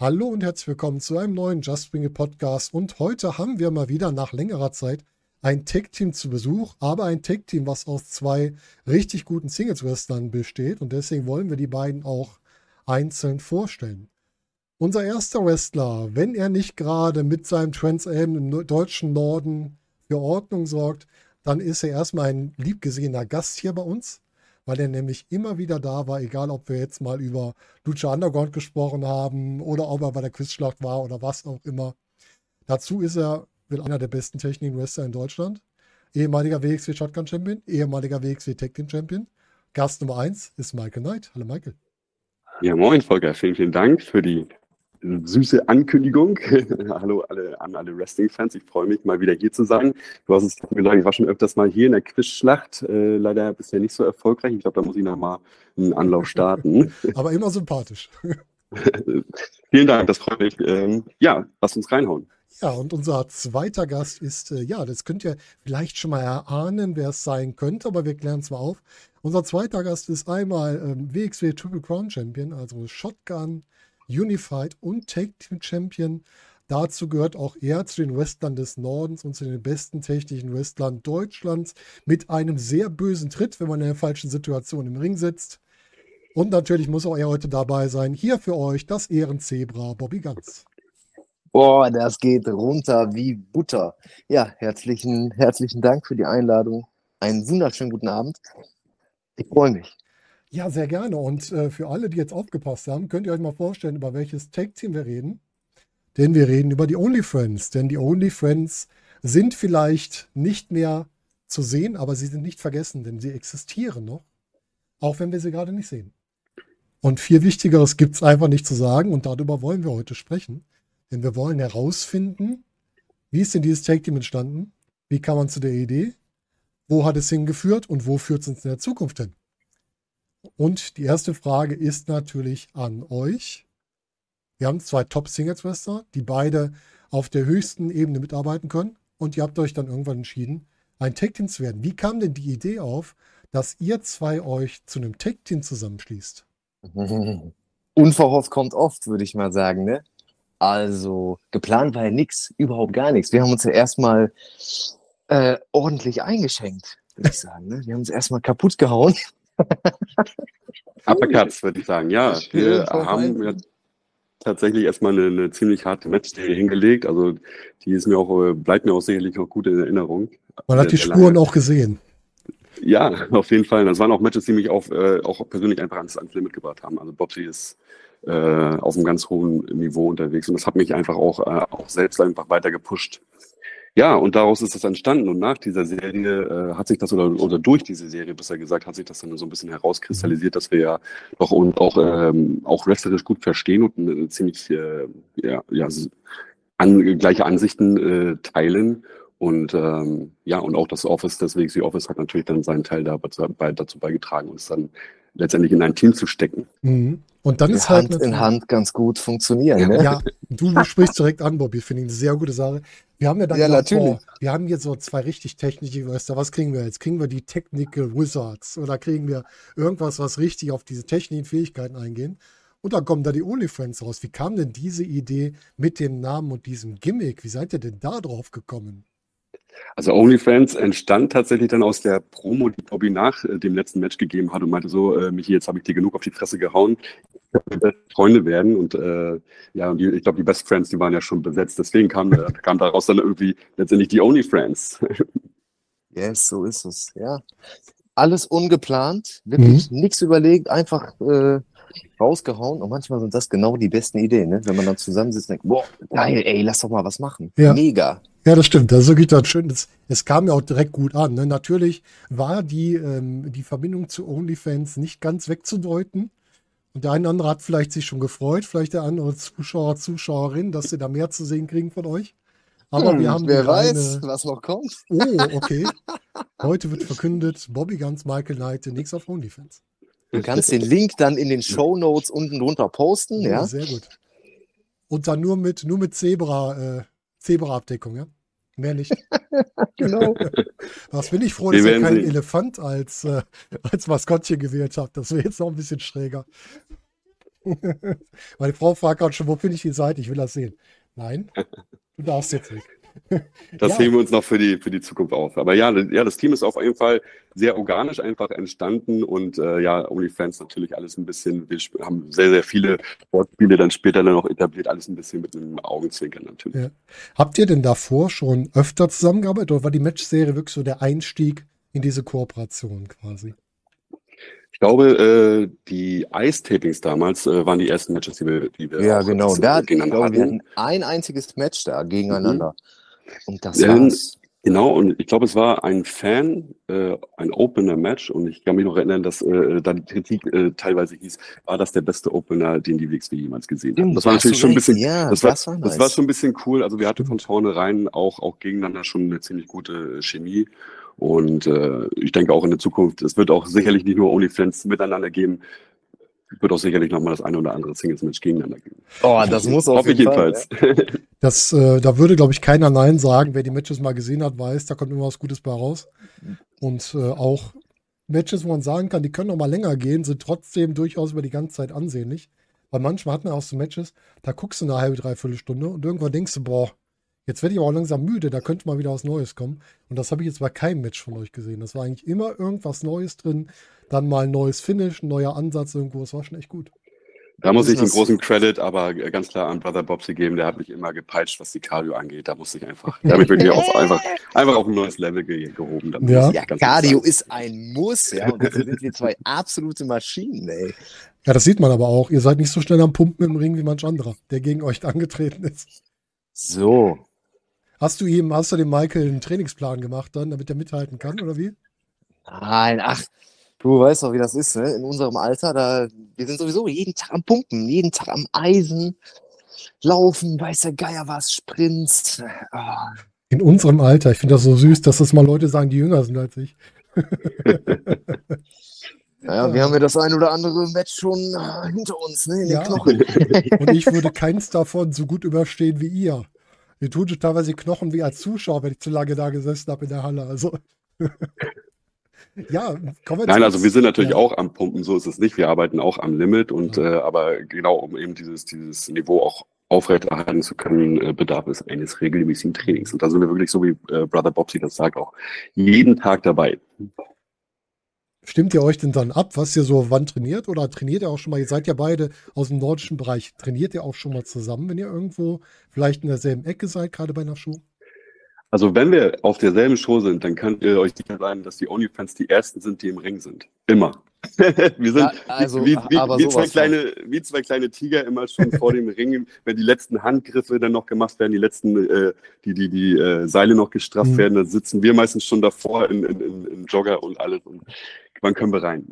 Hallo und herzlich willkommen zu einem neuen Just Bring It Podcast. Und heute haben wir mal wieder nach längerer Zeit ein Tech-Team zu Besuch, aber ein Tech-Team, was aus zwei richtig guten Singles-Wrestlern besteht. Und deswegen wollen wir die beiden auch einzeln vorstellen. Unser erster Wrestler, wenn er nicht gerade mit seinem Trans-Am im deutschen Norden für Ordnung sorgt, dann ist er erstmal ein liebgesehener Gast hier bei uns, weil er nämlich immer wieder da war, egal ob wir jetzt mal über Lucha Underground gesprochen haben oder ob er bei der Quizschlacht war oder was auch immer. Dazu ist er will einer der besten Techniken-Wrestler in Deutschland. Ehemaliger WXW Shotgun Champion, ehemaliger WXW Tag Team Champion. Gast Nummer 1 ist Michael Knight. Hallo Michael. Ja, moin Volker, vielen, vielen Dank für die süße Ankündigung. Hallo alle, an alle Wrestling-Fans. Ich freue mich, mal wieder hier zu sein. Du hast es mir gesagt, ich war schon öfters mal hier in der Quizschlacht. Äh, leider bisher nicht so erfolgreich. Ich glaube, da muss ich noch mal einen Anlauf starten. Aber immer sympathisch. Vielen Dank, das freut mich. Ähm, ja, lass uns reinhauen. Ja, und unser zweiter Gast ist, äh, ja, das könnt ihr vielleicht schon mal erahnen, wer es sein könnte, aber wir klären es mal auf. Unser zweiter Gast ist einmal ähm, WXW Triple Crown Champion, also Shotgun, Unified und Tag Team Champion. Dazu gehört auch er zu den Wrestlern des Nordens und zu den besten technischen Wrestlern Deutschlands mit einem sehr bösen Tritt, wenn man in der falschen Situation im Ring sitzt. Und natürlich muss auch er heute dabei sein. Hier für euch das Ehrenzebra Bobby Ganz. Boah, das geht runter wie Butter. Ja, herzlichen, herzlichen Dank für die Einladung. Einen wunderschönen guten Abend. Ich freue mich. Ja, sehr gerne. Und äh, für alle, die jetzt aufgepasst haben, könnt ihr euch mal vorstellen, über welches Tag-Team wir reden. Denn wir reden über die OnlyFriends. Denn die OnlyFriends sind vielleicht nicht mehr zu sehen, aber sie sind nicht vergessen, denn sie existieren noch. Auch wenn wir sie gerade nicht sehen. Und viel Wichtigeres gibt es einfach nicht zu sagen und darüber wollen wir heute sprechen. Denn wir wollen herausfinden, wie ist denn dieses Tag-Team entstanden? Wie kam man zu der Idee? Wo hat es hingeführt und wo führt es uns in der Zukunft hin? Und die erste Frage ist natürlich an euch. Wir haben zwei Top-Singles-Wrestler, die beide auf der höchsten Ebene mitarbeiten können. Und ihr habt euch dann irgendwann entschieden, ein Tag-Team zu werden. Wie kam denn die Idee auf, dass ihr zwei euch zu einem Tag-Team zusammenschließt? Unverhofft kommt oft, würde ich mal sagen, ne? Also geplant war ja nichts, überhaupt gar nichts. Wir haben uns ja erstmal äh, ordentlich eingeschenkt, würde ich sagen. Ne? Wir haben uns erstmal kaputt gehauen. Uppercuts, würde ich sagen. Ja, wir haben ja tatsächlich erstmal eine, eine ziemlich harte Matchserie hingelegt. Also die ist mir auch, äh, bleibt mir auch sicherlich noch gut in Erinnerung. Man hat die Spuren auch gesehen. Ja, auf jeden Fall. Das waren auch Matches, die mich auf, äh, auch persönlich einfach ans, ans Limit gebracht haben. Also Bobsy ist äh, auf einem ganz hohen Niveau unterwegs und das hat mich einfach auch, äh, auch selbst einfach weiter gepusht. Ja, und daraus ist das entstanden. Und nach dieser Serie äh, hat sich das, oder, oder durch diese Serie besser gesagt, hat sich das dann so ein bisschen herauskristallisiert, dass wir ja doch und auch, ähm, auch wrestlerisch gut verstehen und äh, ziemlich äh, ja, ja, an, gleiche Ansichten äh, teilen. Und ähm, ja, und auch das Office, das WXW Office hat natürlich dann seinen Teil dazu beigetragen, uns dann letztendlich in ein Team zu stecken. Mhm. Und dann ist halt Hand in Hand ganz gut funktionieren. Ne? Ja, du sprichst direkt an, Bobby. Finde ich eine sehr gute Sache. Wir haben ja dann Ja, gesagt, natürlich. boah, wir haben jetzt so zwei richtig technische Wrestler. Was kriegen wir jetzt? Kriegen wir die Technical Wizards oder kriegen wir irgendwas, was richtig auf diese technischen Fähigkeiten eingehen? Und dann kommen da die OnlyFriends raus. Wie kam denn diese Idee mit dem Namen und diesem Gimmick? Wie seid ihr denn da drauf gekommen? Also OnlyFans entstand tatsächlich dann aus der Promo, die Bobby nach äh, dem letzten Match gegeben hat und meinte so, äh, Michi, jetzt habe ich dir genug auf die Fresse gehauen. Freunde werden und äh, ja, und die, ich glaube, die Best Friends, die waren ja schon besetzt. Deswegen kam, äh, kam daraus dann irgendwie letztendlich die OnlyFriends. Yes, so ist es, ja. Alles ungeplant, wirklich nichts überlegt, einfach äh, rausgehauen. Und manchmal sind das genau die besten Ideen, ne? wenn man dann zusammensitzt und denkt, boah, geil, ey, lass doch mal was machen. Ja. Mega. Ja, das stimmt. Das ist wirklich das schön. Es, es kam ja auch direkt gut an. Ne? Natürlich war die, ähm, die Verbindung zu OnlyFans nicht ganz wegzudeuten. Und der eine oder andere hat vielleicht sich schon gefreut, vielleicht der andere Zuschauer, Zuschauerin, dass sie da mehr zu sehen kriegen von euch. Aber Hm, wir haben wer weiß, reine- was noch kommt. Oh, okay. Heute wird verkündet, Bobby Guns, Michael Knight, demnächst auf OnlyFans. Du kannst den Link dann in den Show Notes unten drunter posten, ja? Sehr gut. Und dann nur mit, nur mit Zebra, äh, Zebra-Abdeckung, ja? Mehr nicht. Genau. Was bin ich froh, dass ihr keinen. Elefant als, äh, als Maskottchen gewählt habt. Das wäre jetzt noch ein bisschen schräger. Meine Frau fragt gerade schon, wo finde ich die Seite? Ich will das sehen. Nein, du darfst jetzt nicht. Das Ja. heben wir uns noch für die, für die Zukunft auf. Aber ja, das- ja, das Team ist auf jeden Fall sehr organisch einfach entstanden und äh, ja, OnlyFans natürlich alles ein bisschen, wir haben sehr, sehr viele Sportspiele dann später dann noch etabliert, alles ein bisschen mit einem Augenzwinkern natürlich. Ja. Habt ihr denn davor schon öfter zusammengearbeitet oder war die Matchserie wirklich so der Einstieg in diese Kooperation quasi? Ich glaube, äh, die Ice-Tapings damals äh, waren die ersten Matches, die wir, die wir Ja, genau. Da, gegeneinander glaube, wir hatten. hatten ein einziges Match da gegeneinander. Und das Ähm, war's. Genau, und ich glaube, es war ein Fan, äh, ein Opener-Match und ich kann mich noch erinnern, dass äh, da die Kritik äh, teilweise hieß, war das der beste Opener, den die WXW jemals gesehen haben. Das war natürlich schon ein bisschen, Ja, das war, das war das nice. war schon ein bisschen cool. Also wir hatten von vornherein auch, auch gegeneinander schon eine ziemlich gute äh, Chemie. Und äh, ich denke auch in der Zukunft, es wird auch sicherlich nicht nur OnlyFans miteinander geben, es wird auch sicherlich nochmal das eine oder andere Singles-Match gegeneinander geben. Oh, das muss auf ich jeden Fall. jedenfalls. Das, äh, da würde, glaube ich, keiner Nein sagen. Wer die Matches mal gesehen hat, weiß, da kommt immer was Gutes bei raus. Und äh, auch Matches, wo man sagen kann, die können noch mal länger gehen, sind trotzdem durchaus über die ganze Zeit ansehnlich. Weil manchmal hat man auch so Matches, da guckst du eine halbe, dreiviertel Stunde und irgendwann denkst du, boah, jetzt werde ich aber auch langsam müde, da könnte mal wieder was Neues kommen. Und das habe ich jetzt bei keinem Match von euch gesehen. Das war eigentlich immer irgendwas Neues drin, dann mal ein neues Finish, ein neuer Ansatz irgendwo. Das war schon echt gut. Da muss ich den Das- großen Credit aber ganz klar an Brother Bobsy geben. Der hat mich immer gepeitscht, was die Cardio angeht. Da musste ich einfach, da habe ich wirklich auf, einfach, einfach auf ein neues Level ge gehoben. Ja. Ja, Cardio ist ein Muss, ja. Und dafür sind wir zwei absolute Maschinen, ey. Ja, das sieht man aber auch. Ihr seid nicht so schnell am Pumpen im Ring wie manch anderer, der gegen euch angetreten ist. So. Hast du ihm, hast du dem Michael einen Trainingsplan gemacht dann, damit er mithalten kann, oder wie? Nein, ach, du weißt doch, wie das ist, ne? In unserem Alter, da, wir sind sowieso jeden Tag am Pumpen, jeden Tag am Eisen, laufen, weiß der Geier was, Sprints. Ah, In unserem Alter. Ich finde das so süß, dass das mal Leute sagen, die jünger sind als ich. Naja, wir haben ja das ein oder andere Match schon ah, hinter uns, ne? In Ja. den Knochen. Und ich würde keins davon so gut überstehen wie ihr. Mir es teilweise die Knochen wie als Zuschauer, wenn ich zu lange da gesessen habe in der Halle. Also. ja, kommen wir Nein, also wir sind natürlich Ja. auch am Pumpen, so ist es nicht. Wir arbeiten auch am Limit und Ja. äh, aber genau, um eben dieses, dieses Niveau auch aufrechterhalten zu können, äh, bedarf es eines regelmäßigen Trainings. Und da sind wir wirklich so wie äh, Brother Bobsy das sagt auch, jeden Tag dabei. Stimmt ihr euch denn dann ab, was ihr so wann trainiert? Oder trainiert ihr auch schon mal? Ihr seid ja beide aus dem nordischen Bereich. Trainiert ihr auch schon mal zusammen, wenn ihr irgendwo vielleicht in derselben Ecke seid, gerade bei einer Show? Also wenn wir auf derselben Show sind, dann könnt ihr euch sicher sein, dass die OnlyFans die ersten sind, die im Ring sind. Immer. wir sind Ja, also, wie, wie, wie, zwei kleine, wie zwei kleine Tiger immer schon vor dem Ring, wenn die letzten Handgriffe dann noch gemacht werden, die letzten, äh, die, die, die äh, Seile noch gestrafft Mhm. werden, dann sitzen wir meistens schon davor in, in, in, in Jogger und alles und wann können wir rein?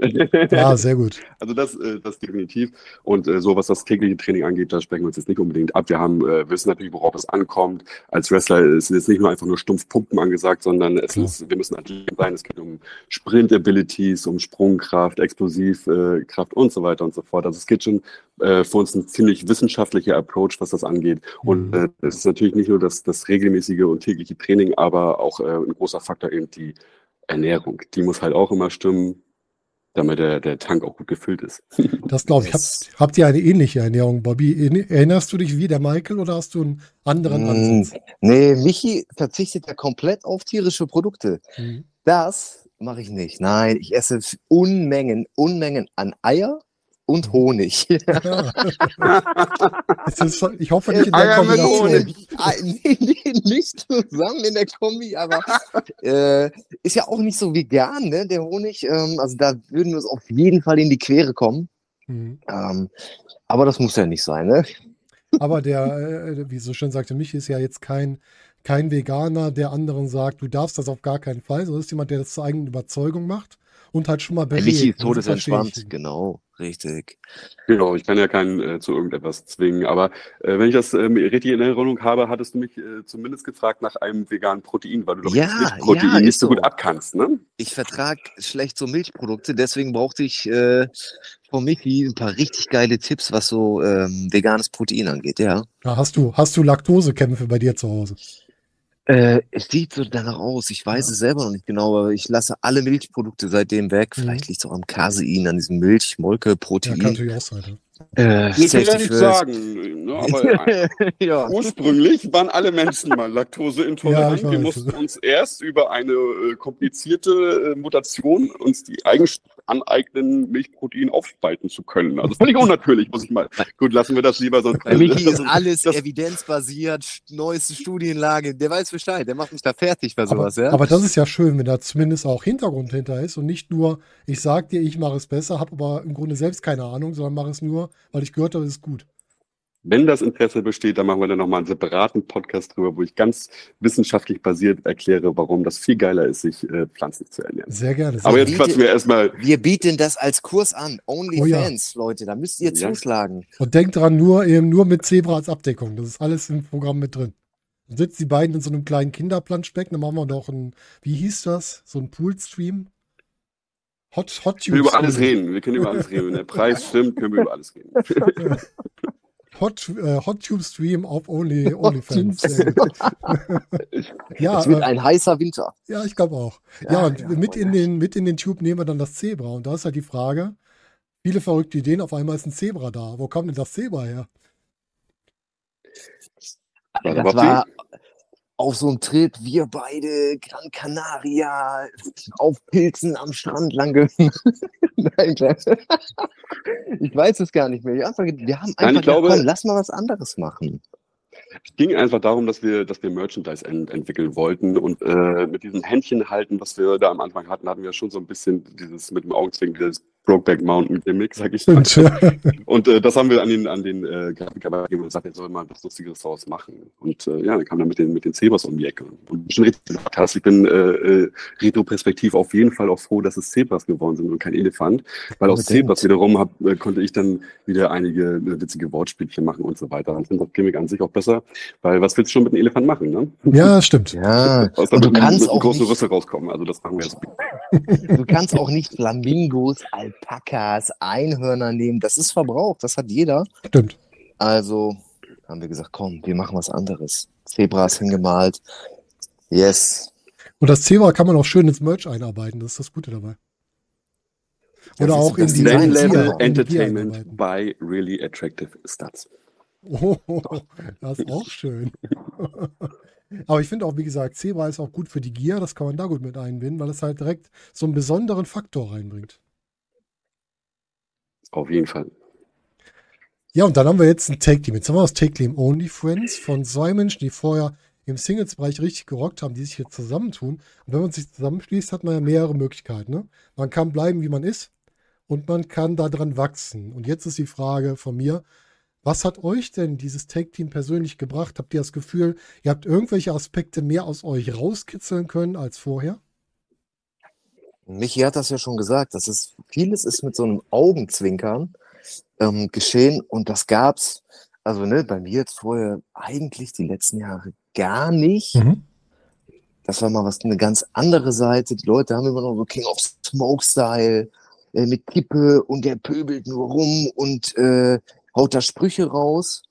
Ja, sehr gut. Also das, äh, das definitiv. Und äh, so was das tägliche Training angeht, da sprechen wir uns jetzt nicht unbedingt ab. Wir haben, äh, wissen natürlich, worauf es ankommt. Als Wrestler ist jetzt nicht nur einfach nur stumpf Pumpen angesagt, sondern es Klar. ist, wir müssen Athleten sein. Es geht um Sprint-Abilities, um Sprungkraft, Explosivkraft Kraft und so weiter und so fort. Also es geht schon für uns ein ziemlich wissenschaftlicher Approach, was das angeht. Und Mhm. es ist natürlich nicht nur das, das regelmäßige und tägliche Training, aber auch ein großer Faktor eben die Ernährung. Die muss halt auch immer stimmen, damit der, der Tank auch gut gefüllt ist. Das glaube ich. Habt, habt ihr eine ähnliche Ernährung, Bobby? Erinnerst du dich wie der Michael oder hast du einen anderen Mm, Ansatz? Nee, Michi verzichtet ja komplett auf tierische Produkte. Mhm. Das mache ich nicht. Nein, ich esse Unmengen, Unmengen an Eier und Honig. Ja. Es ist, ich hoffe nicht in der Eier mit Kombination. Honig. Ah, nee, nee, nicht zusammen in der Kombi, aber äh, ist ja auch nicht so vegan, ne, der Honig. Ähm, also da würden wir uns auf jeden Fall in die Quere kommen. Mhm. Ähm, aber das muss ja nicht sein, ne? Aber der, äh, wie so schön sagte Michi, ist ja jetzt kein, kein Veganer, der anderen sagt, du darfst das auf gar keinen Fall. So ist jemand, der das zur eigenen Überzeugung macht und halt schon mal verstehe ich. todesentspannt, genau, richtig. Genau, ich kann ja keinen äh, zu irgendetwas zwingen, aber äh, wenn ich das ähm, richtig in Erinnerung habe, hattest du mich äh, zumindest gefragt nach einem veganen Protein, weil du doch Ja, das Milchprotein ja, nicht so gut abkannst, ne? Ich vertrag schlecht so Milchprodukte, deswegen brauchte ich äh, von Michi ein paar richtig geile Tipps, was so ähm, veganes Protein angeht, ja. Ja, hast du, hast du Laktosekämpfe bei dir zu Hause? Äh, es sieht so danach aus. Ich weiß es selber noch nicht genau, aber ich lasse alle Milchprodukte seitdem weg. Mhm. Vielleicht liegt es auch am Casein, an diesem Milch, Molke, Ja, kann Protein. natürlich auch sein. Äh, Ich will ja nicht first. sagen, ne, aber ja. ursprünglich waren alle Menschen mal laktoseintolerant. Ja, Wir mussten uns erst über eine äh, komplizierte äh, Mutation uns die Eigenschaft aneignen, Milchprotein aufspalten zu können. Also völlig unnatürlich, muss ich mal. Gut, lassen wir das lieber sonst. Bei Michi ist alles das- evidenzbasiert, neueste Studienlage. Der weiß Bescheid, der macht mich da fertig bei Aber, sowas, ja? aber das ist ja schön, wenn da zumindest auch Hintergrund hinter ist und nicht nur, ich sag dir, ich mache es besser, habe aber im Grunde selbst keine Ahnung, sondern mache es nur, weil ich gehört habe, es ist gut. Wenn das Interesse besteht, dann machen wir dann nochmal einen separaten Podcast drüber, wo ich ganz wissenschaftlich basiert erkläre, warum das viel geiler ist, sich äh, pflanzlich zu ernähren. Sehr gerne. Sehr Aber jetzt quatschen wir erstmal. Wir bieten das als Kurs an. Oh OnlyFans, Leute, da müsst ihr Ja. zuschlagen. Und denkt dran, nur, eben nur mit Zebra als Abdeckung. Das ist alles im Programm mit drin. Dann sitzen die beiden in so einem kleinen Kinderplanschbecken, dann machen wir noch ein, wie hieß das? So ein Poolstream? Hot, Hot Wir können über alles Stream. reden. Wir können über alles reden. Wenn der Preis stimmt, können wir über alles reden. Hot, äh, Hot Tube Stream auf Only, OnlyFans. Ja, Es wird äh, ein heißer Winter. ja, ich glaube auch. Ja, Ja, und ja, mit, in nice. den, mit in den Tube nehmen wir dann das Zebra. Und da ist halt die Frage, viele verrückte Ideen, auf einmal ist ein Zebra da. Wo kommt denn das Zebra her? Was Das war auf so einem Trip, wir beide, Gran Canaria, auf Pilzen am Strand lang. Nein, klar. Ich weiß es gar nicht mehr. Wir, einfach, wir haben einfach Nein, ich gedacht, glaube- komm, lass mal was anderes machen. Es ging einfach darum, dass wir, dass wir Merchandise ent entwickeln wollten und äh, mit diesem Händchen halten, was wir da am Anfang hatten, hatten wir schon so ein bisschen dieses mit dem Augenzwinkern, dieses Brokeback Mountain Gimmick, sag ich mal. Und äh, das haben wir an den, an den äh, Grafiker gegeben und gesagt, er soll mal was Lustiges draus machen. Und äh, ja, dann kam er mit den, mit den Zebras um die Ecke. Und schon richtig gesagt hast, ich bin äh, äh, retroperspektiv auf jeden Fall auch froh, dass es Zebras geworden sind und kein Elefant. Weil aus. Zebras wiederum hab, äh, konnte ich dann wieder einige äh, witzige Wortspielchen machen und so weiter. Und ich finde das Gimmick an sich auch besser, weil was willst du schon mit einem Elefant machen, ne? ja, stimmt. Ja, Außer und du mit, kannst mit einem auch großen nicht, Rüssel rauskommen. Also das machen wir jetzt. du kannst auch nicht Flamingos, Alpakas, Einhörner nehmen. Das ist verbraucht, das hat jeder. Stimmt. Also haben wir gesagt, komm, wir machen was anderes. Zebras hingemalt. Yes. Und das Zebra kann man auch schön ins Merch einarbeiten. Das ist das Gute dabei. Oder Das auch in die Design Level Entertainment by really attractive studs. Oh, das ist auch schön. Aber ich finde auch, wie gesagt, Zebra ist auch gut für die Gier. Das kann man da gut mit einbinden, weil es halt direkt so einen besonderen Faktor reinbringt. Auf jeden Fall. Ja, und dann haben wir jetzt ein Take-Team. Jetzt haben wir das Take-Team Only Friends von zwei Menschen, die vorher im Singles-Bereich richtig gerockt haben, die sich jetzt zusammentun. Und wenn man sich zusammenschließt, hat man ja mehrere Möglichkeiten. Ne? Man kann bleiben, wie man ist und man kann daran wachsen. Und jetzt ist die Frage von mir, was hat euch denn dieses Take-Team persönlich gebracht? Habt ihr das Gefühl, ihr habt irgendwelche Aspekte mehr aus euch rauskitzeln können als vorher? Michi hat das ja schon gesagt, das ist, vieles ist mit so einem Augenzwinkern ähm, geschehen und das gab's, also ne, bei mir jetzt vorher eigentlich die letzten Jahre gar nicht. Mhm. Das war mal was, eine ganz andere Seite. Die Leute haben immer noch so King of Smoke Style äh, mit Kippe und der pöbelt nur rum und äh, haut da Sprüche raus.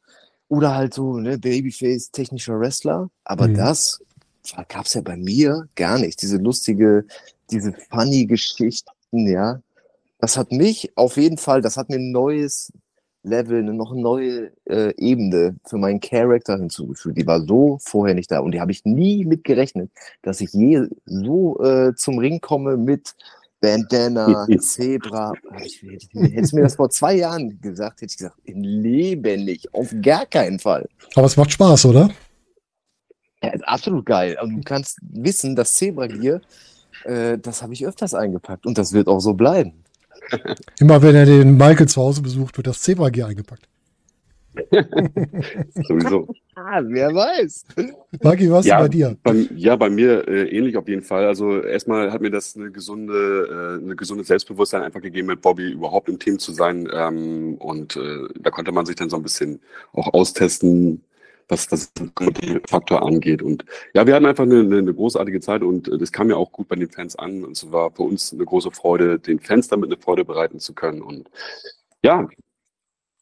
Oder halt so, ne, Babyface, technischer Wrestler. Aber Mhm. das gab's ja bei mir gar nicht. Diese lustige, diese funny Geschichten, ja. Das hat mich auf jeden Fall, das hat mir ein neues Level, eine noch neue äh, Ebene für meinen Charakter hinzugefügt. Die war so vorher nicht da und die habe ich nie mit gerechnet, dass ich je so äh, zum Ring komme mit Bandana, Zebra. Hätte, hättest du mir das vor zwei Jahren gesagt, hätte ich gesagt, im Leben nicht, auf gar keinen Fall. Aber es macht Spaß, oder? Ja, ist absolut geil. Und du kannst wissen, das Zebra-Gear, äh, das habe ich öfters eingepackt und das wird auch so bleiben. Immer wenn er den Michael zu Hause besucht, wird das Zebra-Gear eingepackt. Sowieso. Ah, wer weiß. Maki, was Ja. ist bei dir? Bei, ja, bei mir äh, ähnlich auf jeden Fall. Also erstmal hat mir das eine gesunde, äh, eine gesunde Selbstbewusstsein einfach gegeben, mit Bobby überhaupt im Team zu sein. Ähm, und äh, da konnte man sich dann so ein bisschen auch austesten, was das Faktor angeht. Und ja, wir hatten einfach eine, eine, großartige Zeit und äh, das kam ja auch gut bei den Fans an. Und es war für uns eine große Freude, den Fans damit eine Freude bereiten zu können. Und ja,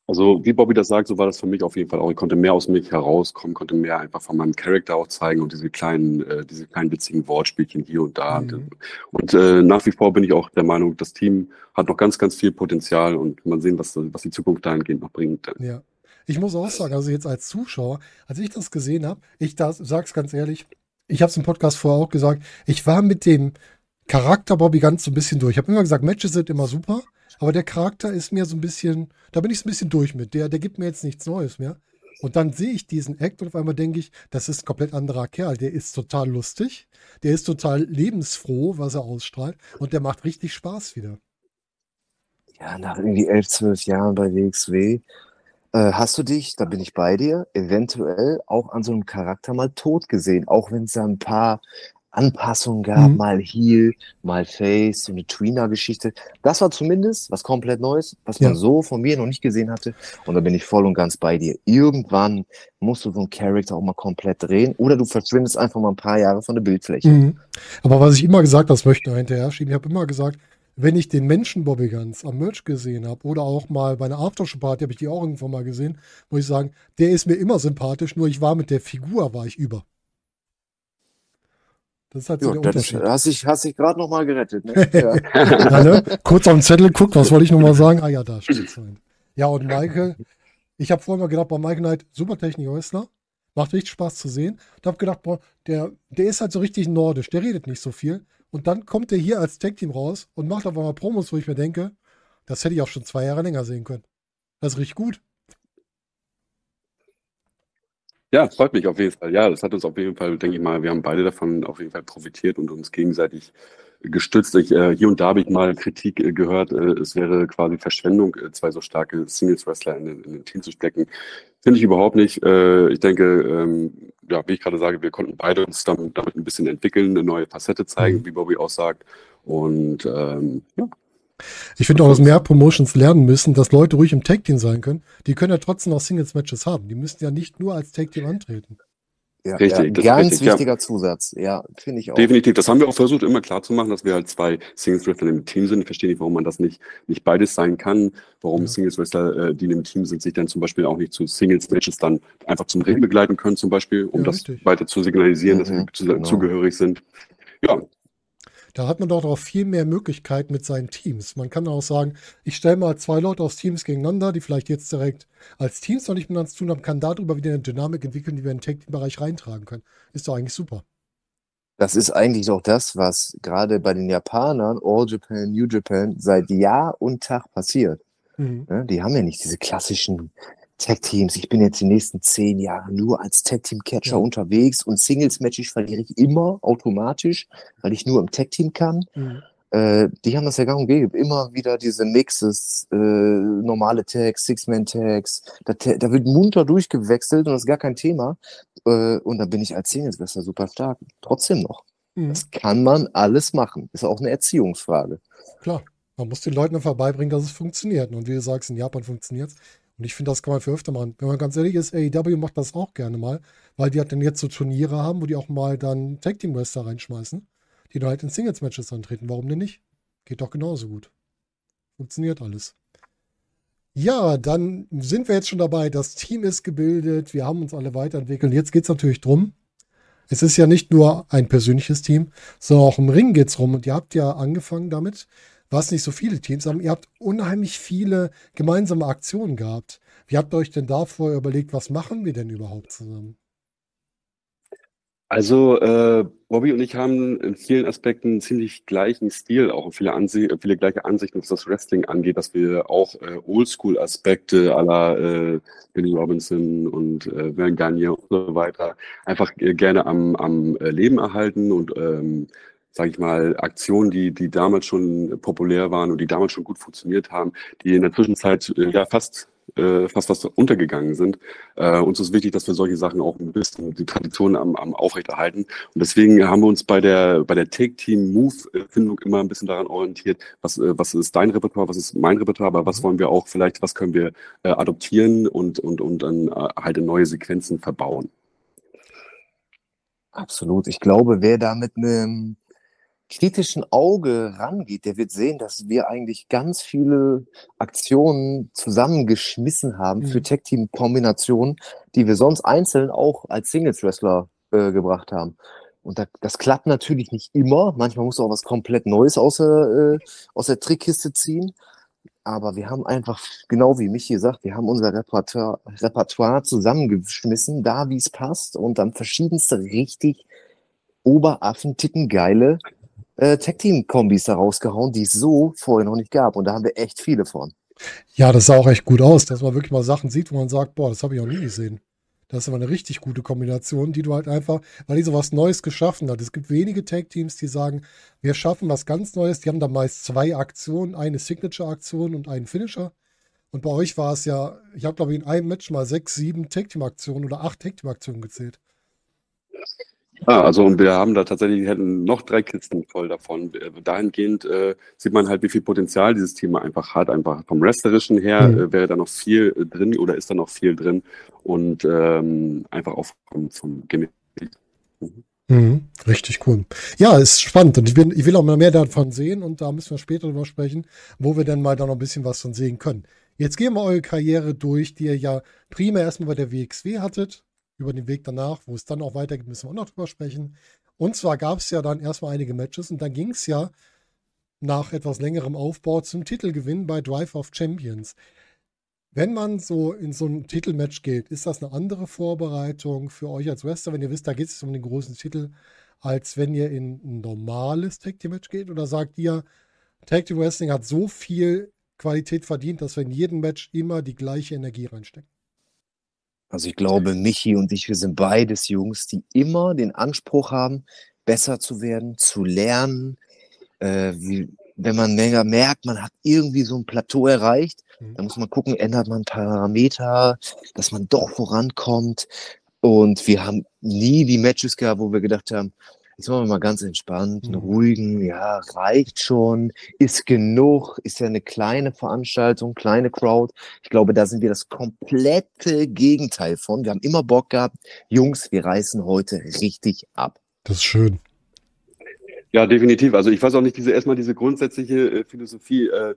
Also wie Bobby das sagt, so war das für mich auf jeden Fall auch. Ich konnte mehr aus mich herauskommen, konnte mehr einfach von meinem Charakter auch zeigen und diese kleinen, äh, diese kleinen witzigen Wortspielchen hier und da. Mhm. Und äh, nach wie vor bin ich auch der Meinung, das Team hat noch ganz, ganz viel Potenzial und mal sehen, was, was die Zukunft dahingehend noch bringt. Ja. Ich muss auch sagen, also jetzt als Zuschauer, als ich das gesehen habe, ich das, sag's ganz ehrlich, ich habe es im Podcast vorher auch gesagt, ich war mit dem Charakter Bobby ganz so ein bisschen durch. Ich habe immer gesagt, Matches sind immer super, aber der Charakter ist mir so ein bisschen, da bin ich so ein bisschen durch mit. Der, der gibt mir jetzt nichts Neues mehr. Und dann sehe ich diesen Act und auf einmal denke ich, das ist ein komplett anderer Kerl. Der ist total lustig, der ist total lebensfroh, was er ausstrahlt und der macht richtig Spaß wieder. Ja, nach irgendwie elf, zwölf Jahren bei WXW hast du dich, da bin ich bei dir, eventuell auch an so einem Charakter mal tot gesehen, auch wenn es da ein paar Anpassungen gab, Mhm. mal Heel, mal Face, so eine Tweener-Geschichte. Das war zumindest was komplett Neues, was man Ja. so von mir noch nicht gesehen hatte. Und da bin ich voll und ganz bei dir. Irgendwann musst du so einen Charakter auch mal komplett drehen oder du verschwindest einfach mal ein paar Jahre von der Bildfläche. Mhm. Aber was ich immer gesagt habe, das möchte ich noch hinterher schieben, ich habe immer gesagt, wenn ich den Menschen Bobby Guns am Merch gesehen habe oder auch mal bei einer Aftershow-Party habe ich die auch irgendwann mal gesehen, muss ich sagen, der ist mir immer sympathisch, nur ich war mit der Figur, war ich über. Das ist halt so Ja, der Unterschied. hast dich, hast dich gerade noch mal gerettet. Ne? Ja. Ja, ne? Kurz auf den Zettel geguckt, was wollte ich nochmal sagen? Ah ja, da steht's halt. Ja, und Michael, ich habe vorher mal gedacht, bei Michael Knight, super Technik-Häusler, macht richtig Spaß zu sehen. Und habe gedacht, boah, der, der ist halt so richtig nordisch, der redet nicht so viel. Und dann kommt er hier als Tag-Team raus und macht auf einmal Promos, wo ich mir denke, das hätte ich auch schon zwei Jahre länger sehen können. Das riecht gut. Ja, freut mich auf jeden Fall. Ja, das hat uns auf jeden Fall, denke ich mal, wir haben beide davon auf jeden Fall profitiert und uns gegenseitig gestützt. Ich, äh, hier und da habe ich mal Kritik äh, gehört, äh, es wäre quasi Verschwendung, äh, zwei so starke Singles-Wrestler in, den- in den Team zu stecken. Finde ich überhaupt nicht. Äh, ich denke, ähm, ja, wie ich gerade sage, wir konnten beide uns damit, damit ein bisschen entwickeln, eine neue Facette zeigen, Mhm. wie Bobby auch sagt. Und ähm, ja, Ich finde auch, dass mehr Promotions lernen müssen, dass Leute ruhig im Tag-Team sein können. Die können ja trotzdem noch Singles-Matches haben. Die müssen ja nicht nur als Tag-Team antreten. Ja, Richtig, ja, das ist ganz richtig, ja. wichtiger Zusatz. Ja, finde ich auch. Definitiv, das haben wir auch versucht, immer klar zu machen, dass wir halt zwei Singles-Wrestler im Team sind. Ich verstehe nicht, warum man das nicht, nicht beides sein kann, warum Ja. Singles-Wrestler, äh, die im Team sind, sich dann zum Beispiel auch nicht zu Singles-Matches dann einfach zum Ring begleiten können, zum Beispiel, um Ja, das richtig. weiter zu signalisieren, dass Mhm, wir zu, genau. zugehörig sind. Ja, Da hat man doch auch viel mehr Möglichkeiten mit seinen Teams. Man kann auch sagen, ich stelle mal zwei Leute aus Teams gegeneinander, die vielleicht jetzt direkt als Teams noch nicht miteinander zu tun haben, kann darüber wieder eine Dynamik entwickeln, die wir in den Tag-Team-Bereich reintragen können. Ist doch eigentlich super. Das ist eigentlich doch das, was gerade bei den Japanern, All Japan, New Japan, seit Jahr und Tag passiert. Mhm. Die haben ja nicht diese klassischen Tag-Teams. Ich bin jetzt die nächsten zehn Jahre nur als Tag-Team-Catcher Ja. unterwegs und Singles-Matches verliere ich immer automatisch, weil ich nur im Tag-Team kann. Mhm. Äh, die haben das ja gang und gäbe. Immer wieder diese Mixes, äh, normale Tags, Six-Man-Tags. Da, da wird munter durchgewechselt und das ist gar kein Thema. Äh, und dann bin ich als Singles-Wrestler super stark. Trotzdem noch. Mhm. Das kann man alles machen. Ist auch eine Erziehungsfrage. Klar. Man muss den Leuten einfach beibringen, dass es funktioniert. Und wie du sagst, in Japan funktioniert es. Und ich finde, das kann man für öfter machen. Wenn man ganz ehrlich ist, AEW macht das auch gerne mal, weil die halt dann jetzt so Turniere haben, wo die auch mal dann Tag-Team-Wrestler reinschmeißen, die dann halt in Singles-Matches antreten. Warum denn nicht? Geht doch genauso gut. Funktioniert alles. Ja, dann sind wir jetzt schon dabei. Das Team ist gebildet, wir haben uns alle weiterentwickelt. Jetzt geht es natürlich drum. Es ist ja nicht nur ein persönliches Team, sondern auch im Ring geht es rum. Und ihr habt ja angefangen damit, was nicht so viele Teams haben. Ihr habt unheimlich viele gemeinsame Aktionen gehabt. Wie habt ihr euch denn da vorher überlegt, was machen wir denn überhaupt zusammen? Also äh, Bobby und ich haben in vielen Aspekten einen ziemlich gleichen Stil, auch viele, Ansi viele gleiche Ansichten, was das Wrestling angeht, dass wir auch äh, Oldschool-Aspekte aller äh, Billy Robinson und äh, Van Gagne und so weiter einfach äh, gerne am, am äh, Leben erhalten und ähm, sage ich mal, Aktionen, die, die damals schon populär waren und die damals schon gut funktioniert haben, die in der Zwischenzeit äh, ja fast äh, fast fast untergegangen sind. Äh, uns ist wichtig, dass wir solche Sachen auch ein bisschen die Tradition am, am aufrechterhalten. Und deswegen haben wir uns bei der bei der Take-Team-Move-Findung immer ein bisschen daran orientiert, was, äh, was ist dein Repertoire, was ist mein Repertoire, aber was wollen wir auch vielleicht, was können wir äh, adoptieren und, und, und dann äh, halt in neue Sequenzen verbauen. Absolut. Ich glaube, wer da mit einem kritischen Auge rangeht, der wird sehen, dass wir eigentlich ganz viele Aktionen zusammengeschmissen haben für Mhm. Tag-Team-Kombinationen, die wir sonst einzeln auch als Singles-Wrestler äh, gebracht haben. Und da, das klappt natürlich nicht immer. Manchmal muss auch was komplett Neues aus der, äh, aus der Trickkiste ziehen. Aber wir haben einfach, genau wie Michi sagt, wir haben unser Repertoire, Repertoire zusammengeschmissen, da wie es passt und dann verschiedenste richtig Oberaffenticken geile äh, Tag-Team-Kombis da rausgehauen, die es so vorher noch nicht gab. Und da haben wir echt viele von. Ja, das sah auch echt gut aus, dass man wirklich mal Sachen sieht, wo man sagt, boah, das habe ich auch nie gesehen. Das ist aber eine richtig gute Kombination, die du halt einfach, weil die so was Neues geschaffen hat. Es gibt wenige Tag-Teams, die sagen, wir schaffen was ganz Neues. Die haben da meist zwei Aktionen, eine Signature-Aktion und einen Finisher. Und bei euch war es ja, ich habe glaube ich in einem Match mal sechs, sieben Tag-Team-Aktionen oder acht Tag-Team-Aktionen gezählt. Ah, also und wir haben da tatsächlich, hätten noch drei Kisten voll davon. Dahingehend äh, sieht man halt, wie viel Potenzial dieses Thema einfach hat. Einfach vom Wrestlerischen her Mhm. äh, wäre da noch viel äh, drin oder ist da noch viel drin und ähm, einfach auch vom, vom Gimmick. Mhm, richtig cool. Ja, ist spannend und ich, bin, ich will auch mal mehr davon sehen und da müssen wir später drüber sprechen, wo wir dann mal da noch ein bisschen was von sehen können. Jetzt gehen wir eure Karriere durch, die ihr ja primär erstmal bei der WXW hattet, über den Weg danach, wo es dann auch weitergeht, müssen wir auch noch drüber sprechen. Und zwar gab es ja dann erstmal einige Matches und dann ging es ja nach etwas längerem Aufbau zum Titelgewinn bei Drive of Champions. Wenn man so in so ein Titelmatch geht, ist das eine andere Vorbereitung für euch als Wrestler, wenn ihr wisst, da geht es um den großen Titel, als wenn ihr in ein normales Tag Team Match geht? Oder sagt ihr, Tag Team Wrestling hat so viel Qualität verdient, dass wir in jedem Match immer die gleiche Energie reinstecken? Also ich glaube, Michi und ich, wir sind beides Jungs, die immer den Anspruch haben, besser zu werden, zu lernen. Äh, wie, wenn man länger merkt, man hat irgendwie so ein Plateau erreicht, Mhm. dann muss man gucken, ändert man Parameter, dass man doch vorankommt. Und wir haben nie die Matches gehabt, wo wir gedacht haben, jetzt machen wir mal ganz entspannt, einen Mhm. ruhigen, ja, reicht schon, ist genug, ist ja eine kleine Veranstaltung, kleine Crowd. Ich glaube, da sind wir das komplette Gegenteil von. Wir haben immer Bock gehabt, Jungs, wir reißen heute richtig ab. Das ist schön. Ja, definitiv. Also ich weiß auch nicht, diese erstmal diese grundsätzliche äh, Philosophie, äh,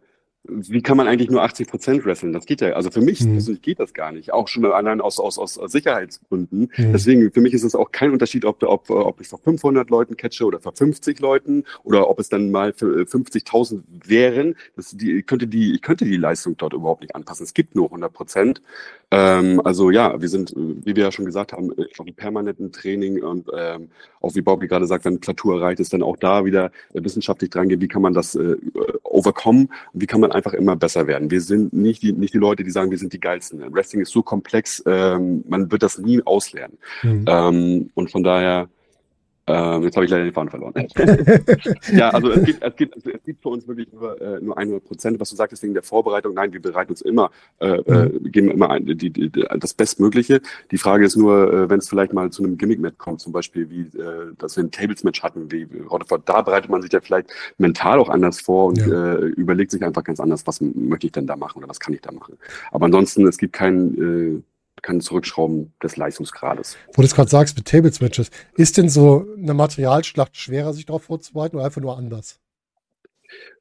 wie kann man eigentlich nur 80 Prozent wresteln? Das geht ja, also für mich Mhm. geht das gar nicht. Auch schon allein aus, aus, aus Sicherheitsgründen. Mhm. Deswegen, für mich ist es auch kein Unterschied, ob, ob, ob ich vor 500 Leuten catche oder vor 50 Leuten oder ob es dann mal für äh, 50.000 wären. Das, die, ich, könnte die, ich könnte die Leistung dort überhaupt nicht anpassen. Es gibt nur 100 Prozent. Ähm, also ja, wir sind, äh, wie wir ja schon gesagt haben, äh, auf einem permanenten Training und ähm, auch wie Bobby gerade sagt, wenn Plateau erreicht ist, dann auch da wieder äh, wissenschaftlich dran gehen, wie kann man das äh, overkommen wie kann man einfach immer besser werden. Wir sind nicht die, nicht die Leute, die sagen, wir sind die geilsten. Wrestling ist so komplex, ähm, man wird das nie auslernen. Mhm. Ähm, und von daher, ähm, jetzt habe ich leider den Faden verloren. ja, also es gibt, es gibt, es gibt für uns wirklich nur, äh, nur 100 Prozent, was du sagtest wegen der Vorbereitung. Nein, wir bereiten uns immer, äh, äh, geben immer ein, die, die, das Bestmögliche. Die Frage ist nur, äh, wenn es vielleicht mal zu einem Gimmick-Match kommt, zum Beispiel wie, äh, dass wir ein Tables-Match hatten, wie Rutherford, da bereitet man sich ja vielleicht mental auch anders vor und Ja. äh, überlegt sich einfach ganz anders, was möchte ich denn da machen oder was kann ich da machen. Aber ansonsten, es gibt kein, äh, kein Zurückschrauben des Leistungsgrades. Wo du es gerade sagst mit Tables-Matches, ist denn so eine Materialschlacht schwerer, sich darauf vorzubereiten oder einfach nur anders?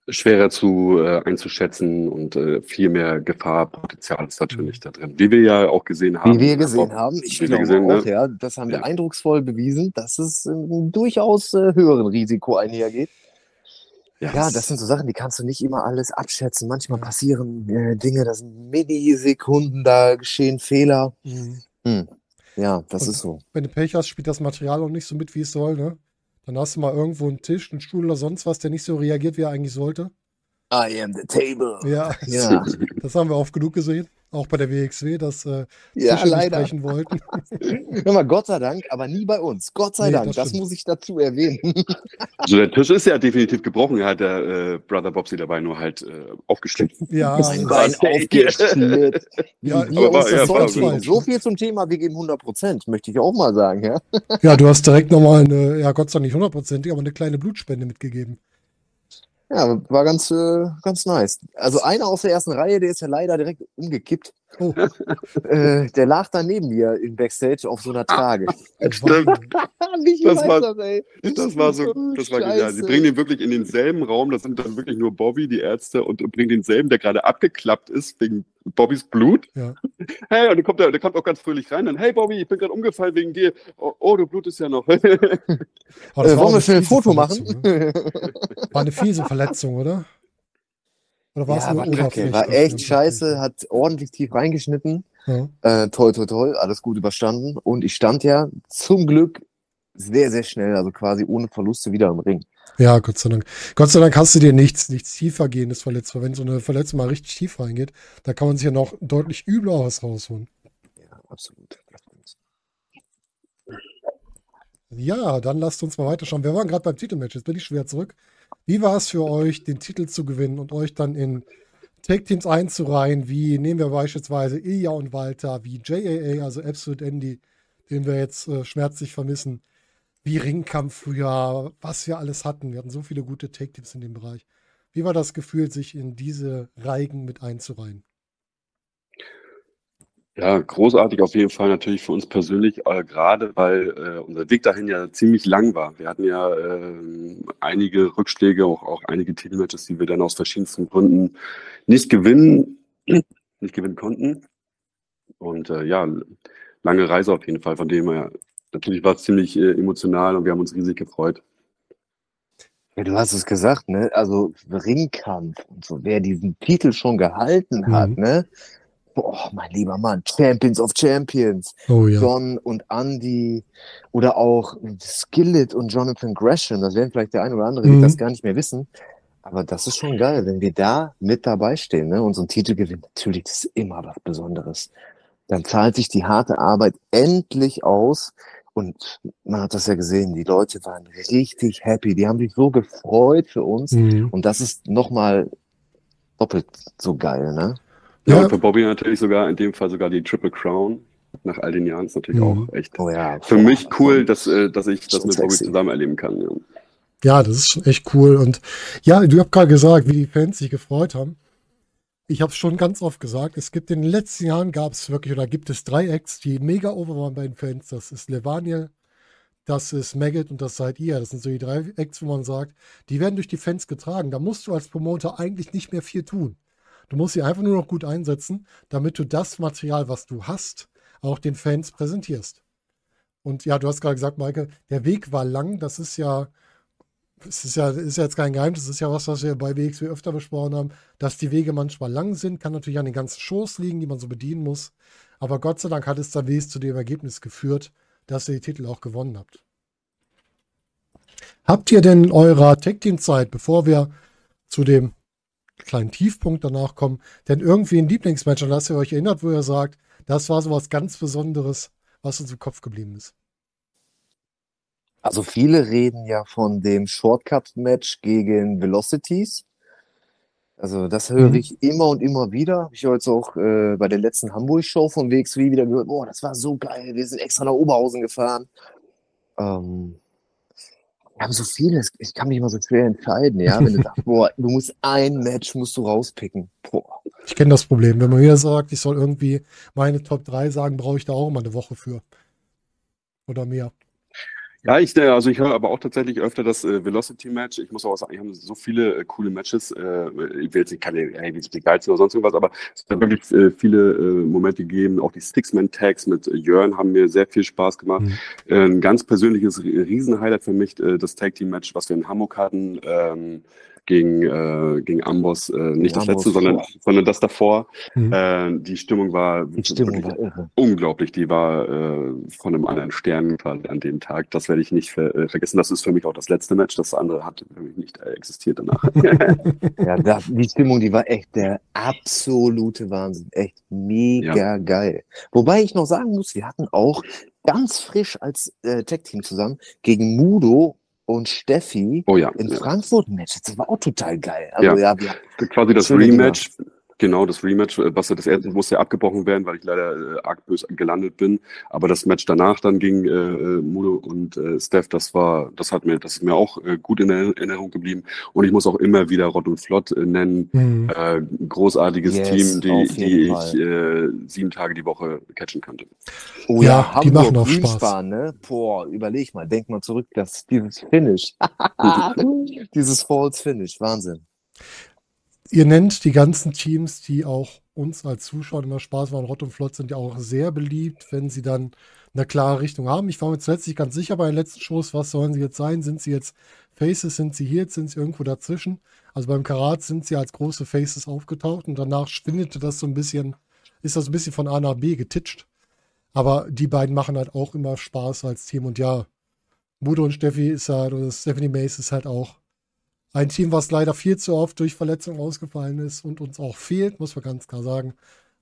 schwerer zu äh, einzuschätzen und äh, viel mehr Gefahrpotenzial ist natürlich da drin. Wie wir ja auch gesehen haben. Wie wir gesehen Auch- haben, ich glaube gesehen, auch, ne? ja, das haben wir Ja. eindrucksvoll bewiesen, dass es ähm, durchaus äh, höheren Risiko einhergeht. Ja, das sind so Sachen, die kannst du nicht immer alles abschätzen. Manchmal passieren äh, Dinge, das sind Millisekunden, da geschehen Fehler. Hm. Ja, das Und- ist so. Wenn du Pech hast, spielt das Material auch nicht so mit, wie es soll, ne? Dann hast du mal irgendwo einen Tisch, einen Stuhl oder sonst was, der nicht so reagiert, wie er eigentlich sollte. I am the table. Ja, Ja, das haben wir oft genug gesehen. Auch bei der WXW, dass äh, ja leider. brechen wollten. Hör mal, Gott sei Dank, aber nie bei uns. Gott sei Nee, Dank, das das, muss ich dazu erwähnen. Also der Tisch ist ja definitiv gebrochen, hat der äh, Brother Bobsy dabei nur halt äh, aufgeschnitten. Ja, Bein. Ja, aber ja, war geht. So viel zum Thema, wir geben 100 Prozent, möchte ich auch mal sagen. Ja? ja, du hast direkt nochmal eine, ja Gott sei Dank nicht hundertprozentig, aber eine kleine Blutspende mitgegeben. Ja, war ganz, äh, ganz nice. Also einer aus der ersten Reihe, der ist ja leider direkt umgekippt. Oh, Äh, der lag da neben mir im Backstage auf so einer Trage. Stimmt. Das war- ey. Das war so, Oh, das war genial. Sie bringen ihn wirklich in denselben Raum, das sind dann wirklich nur Bobby, die Ärzte, und bringen denselben, der gerade abgeklappt ist wegen Bobbys Blut. ja. Hey, und der kommt, der, der kommt auch ganz fröhlich rein. Dann, hey Bobby, ich bin gerade umgefallen wegen dir. Oh, oh, du blutest ja noch. Das Äh, wollen wir schnell ein Foto machen? Verletzung, ne? War eine fiese Verletzung, oder? Oder war es ja, nur war kacke. War echt scheiße, hat ordentlich tief reingeschnitten. Ja. Äh, toll, toll, toll, alles gut überstanden. Und ich stand ja zum Glück sehr, sehr schnell, also quasi ohne Verluste wieder im Ring. ja, Gott sei Dank. Gott sei Dank hast du dir nichts, nichts tiefergehendes verletzt, weil wenn so eine Verletzung mal richtig tief reingeht, da kann man sich ja noch deutlich übler was rausholen. Ja, absolut. Ja, dann lasst uns mal weiterschauen. Wir waren gerade beim Titelmatch, jetzt bin ich schwer zurück. Wie war es für euch, den Titel zu gewinnen und euch dann in Tag-Teams einzureihen? Wie nehmen wir beispielsweise Ilya und Walter, wie JAA, also Absolute Andy, den wir jetzt äh, schmerzlich vermissen, wie Ringkampf früher, was wir alles hatten. Wir hatten so viele gute Tag-Teams in dem Bereich. Wie war das Gefühl, sich in diese Reigen mit einzureihen? Ja, großartig auf jeden Fall natürlich für uns persönlich, äh, gerade weil äh, unser Weg dahin ja ziemlich lang war. Wir hatten ja ähm, einige Rückschläge, auch, auch einige Titelmatches, die wir dann aus verschiedensten Gründen nicht gewinnen, nicht gewinnen konnten. Und äh, ja, lange Reise auf jeden Fall, von dem her. Natürlich war es ziemlich äh, emotional und wir haben uns riesig gefreut. Ja, du hast es gesagt, ne? Also Ringkampf und so, wer diesen Titel schon gehalten hat, Mhm. ne? Boah, mein lieber Mann, Champions of Champions, Oh ja. John und Andy oder auch Skillet und Jonathan Gresham, das werden vielleicht der eine oder andere, die Mhm. das gar nicht mehr wissen. Aber das ist schon geil, wenn wir da mit dabei stehen, ne? Und so einen Titel gewinnen, natürlich, das ist immer was Besonderes. Dann zahlt sich die harte Arbeit endlich aus. Und man hat das ja gesehen, die Leute waren richtig happy, die haben sich so gefreut für uns. Mhm. Und das ist nochmal doppelt so geil, ne? Ja, Ja. und für Bobby natürlich sogar, in dem Fall sogar die Triple Crown. Nach all den Jahren ist natürlich Mhm. auch echt Oh ja. für mich cool, dass, äh, dass ich das mit Bobby sexy. zusammen erleben kann. Ja. Ja, das ist schon echt cool. Und ja, du hast gerade gesagt, wie die Fans sich gefreut haben. Ich habe es schon ganz oft gesagt. Es gibt in den letzten Jahren gab es wirklich oder gibt es drei Acts, die mega over waren bei den Fans. Das ist Levaniel, das ist Maggot und das seid ihr. Das sind so die drei Acts, wo man sagt, die werden durch die Fans getragen. Da musst du als Promoter eigentlich nicht mehr viel tun. Du musst sie einfach nur noch gut einsetzen, damit du das Material, was du hast, auch den Fans präsentierst. Und ja, du hast gerade gesagt, Maike, der Weg war lang. Das ist ja, es ist ja, ist jetzt kein Geheimnis, das ist ja was, was wir bei WXW öfter besprochen haben, dass die Wege manchmal lang sind, kann natürlich an den ganzen Shows liegen, die man so bedienen muss. Aber Gott sei Dank hat es dann wenigstens zu dem Ergebnis geführt, dass ihr die Titel auch gewonnen habt. Habt ihr denn eurer Tag-Team-Zeit, bevor wir zu dem kleinen Tiefpunkt danach kommen, denn irgendwie ein Lieblingsmatch, an das ihr euch erinnert, wo ihr sagt, das war so was ganz Besonderes, was uns im Kopf geblieben ist? Also viele reden ja von dem Shortcut-Match gegen Velocities. Also das höre Mhm. ich immer und immer wieder. Hab Ich jetzt auch äh, bei der letzten Hamburg-Show von WXW wieder gehört, boah, das war so geil, wir sind extra nach Oberhausen gefahren. Ähm, wir haben so vieles, ich kann mich immer so schwer entscheiden, ja, wenn du sagst, boah, du musst ein Match musst du rauspicken. Boah. Ich kenne das Problem. Wenn man mir sagt, ich soll irgendwie meine Top 3 sagen, brauche ich da auch immer eine Woche für. Oder mehr. Ja, ich, äh, also ich höre aber auch tatsächlich öfter das äh, Velocity-Match. Ich muss auch sagen, wir haben so viele äh, coole Matches. Äh, ich will jetzt nicht keine, wie die geilsten oder sonst irgendwas, aber es hat wirklich äh, viele äh, Momente gegeben. Auch die Six-Man-Tags mit äh, Jörn haben mir sehr viel Spaß gemacht. Mhm. Äh, ein ganz persönliches Rie- Riesenhighlight für mich, äh, das Tag-Team-Match, was wir in Hamburg hatten, ähm, gegen, äh, gegen Amboss. Äh, nicht das letzte, sondern, sondern das davor. Mhm. Äh, die Stimmung war Die Stimmung war unglaublich. Die war äh, von einem anderen Stern quasi an dem Tag. Das werde ich nicht ver äh, vergessen. Das ist für mich auch das letzte Match. Das andere hat für mich nicht äh, existiert danach. Ja, da, die Stimmung, die war echt der absolute Wahnsinn. Echt mega geil. Wobei ich noch sagen muss, wir hatten auch ganz frisch als äh, Tech-Team zusammen gegen Mudo und Steffi oh ja. in ja. Frankfurt ein Match. Das war auch total geil. Also ja, wir, Quasi das Dinger. Genau, das Rematch, äh, was das erste musste ja abgebrochen werden, weil ich leider äh, arg böse gelandet bin. Aber das Match danach dann gegen äh, äh, Mudo und äh, Steph, das war, das hat mir, das ist mir auch äh, gut in Erinnerung geblieben. Und ich muss auch immer wieder Rott und Flott äh, nennen. Mhm. Äh, großartiges Yes, Team, die, die ich äh, sieben Tage die Woche catchen könnte. Oh Ja, ja, die Hamburg, machen auch Spaß. Greenspan, ne? Boah, überleg mal, denk mal zurück, das, dieses Finish. dieses Falls Finish, Wahnsinn. Ihr nennt die ganzen Teams, die auch uns als Zuschauer immer Spaß machen. Rott und Flott sind ja auch sehr beliebt, wenn sie dann eine klare Richtung haben. Ich war mir zuletzt nicht ganz sicher bei den letzten Shows, was sollen sie jetzt sein? Sind sie jetzt Faces, sind sie hier, sind sie irgendwo dazwischen? Also beim Karat sind sie als große Faces aufgetaucht und danach schwindete das so ein bisschen, ist das ein bisschen von A nach B getitscht. Aber die beiden machen halt auch immer Spaß als Team und ja, Mudo und Steffi ist halt, oder Stephanie Mace ist halt auch ein Team, was leider viel zu oft durch Verletzungen ausgefallen ist und uns auch fehlt, muss man ganz klar sagen.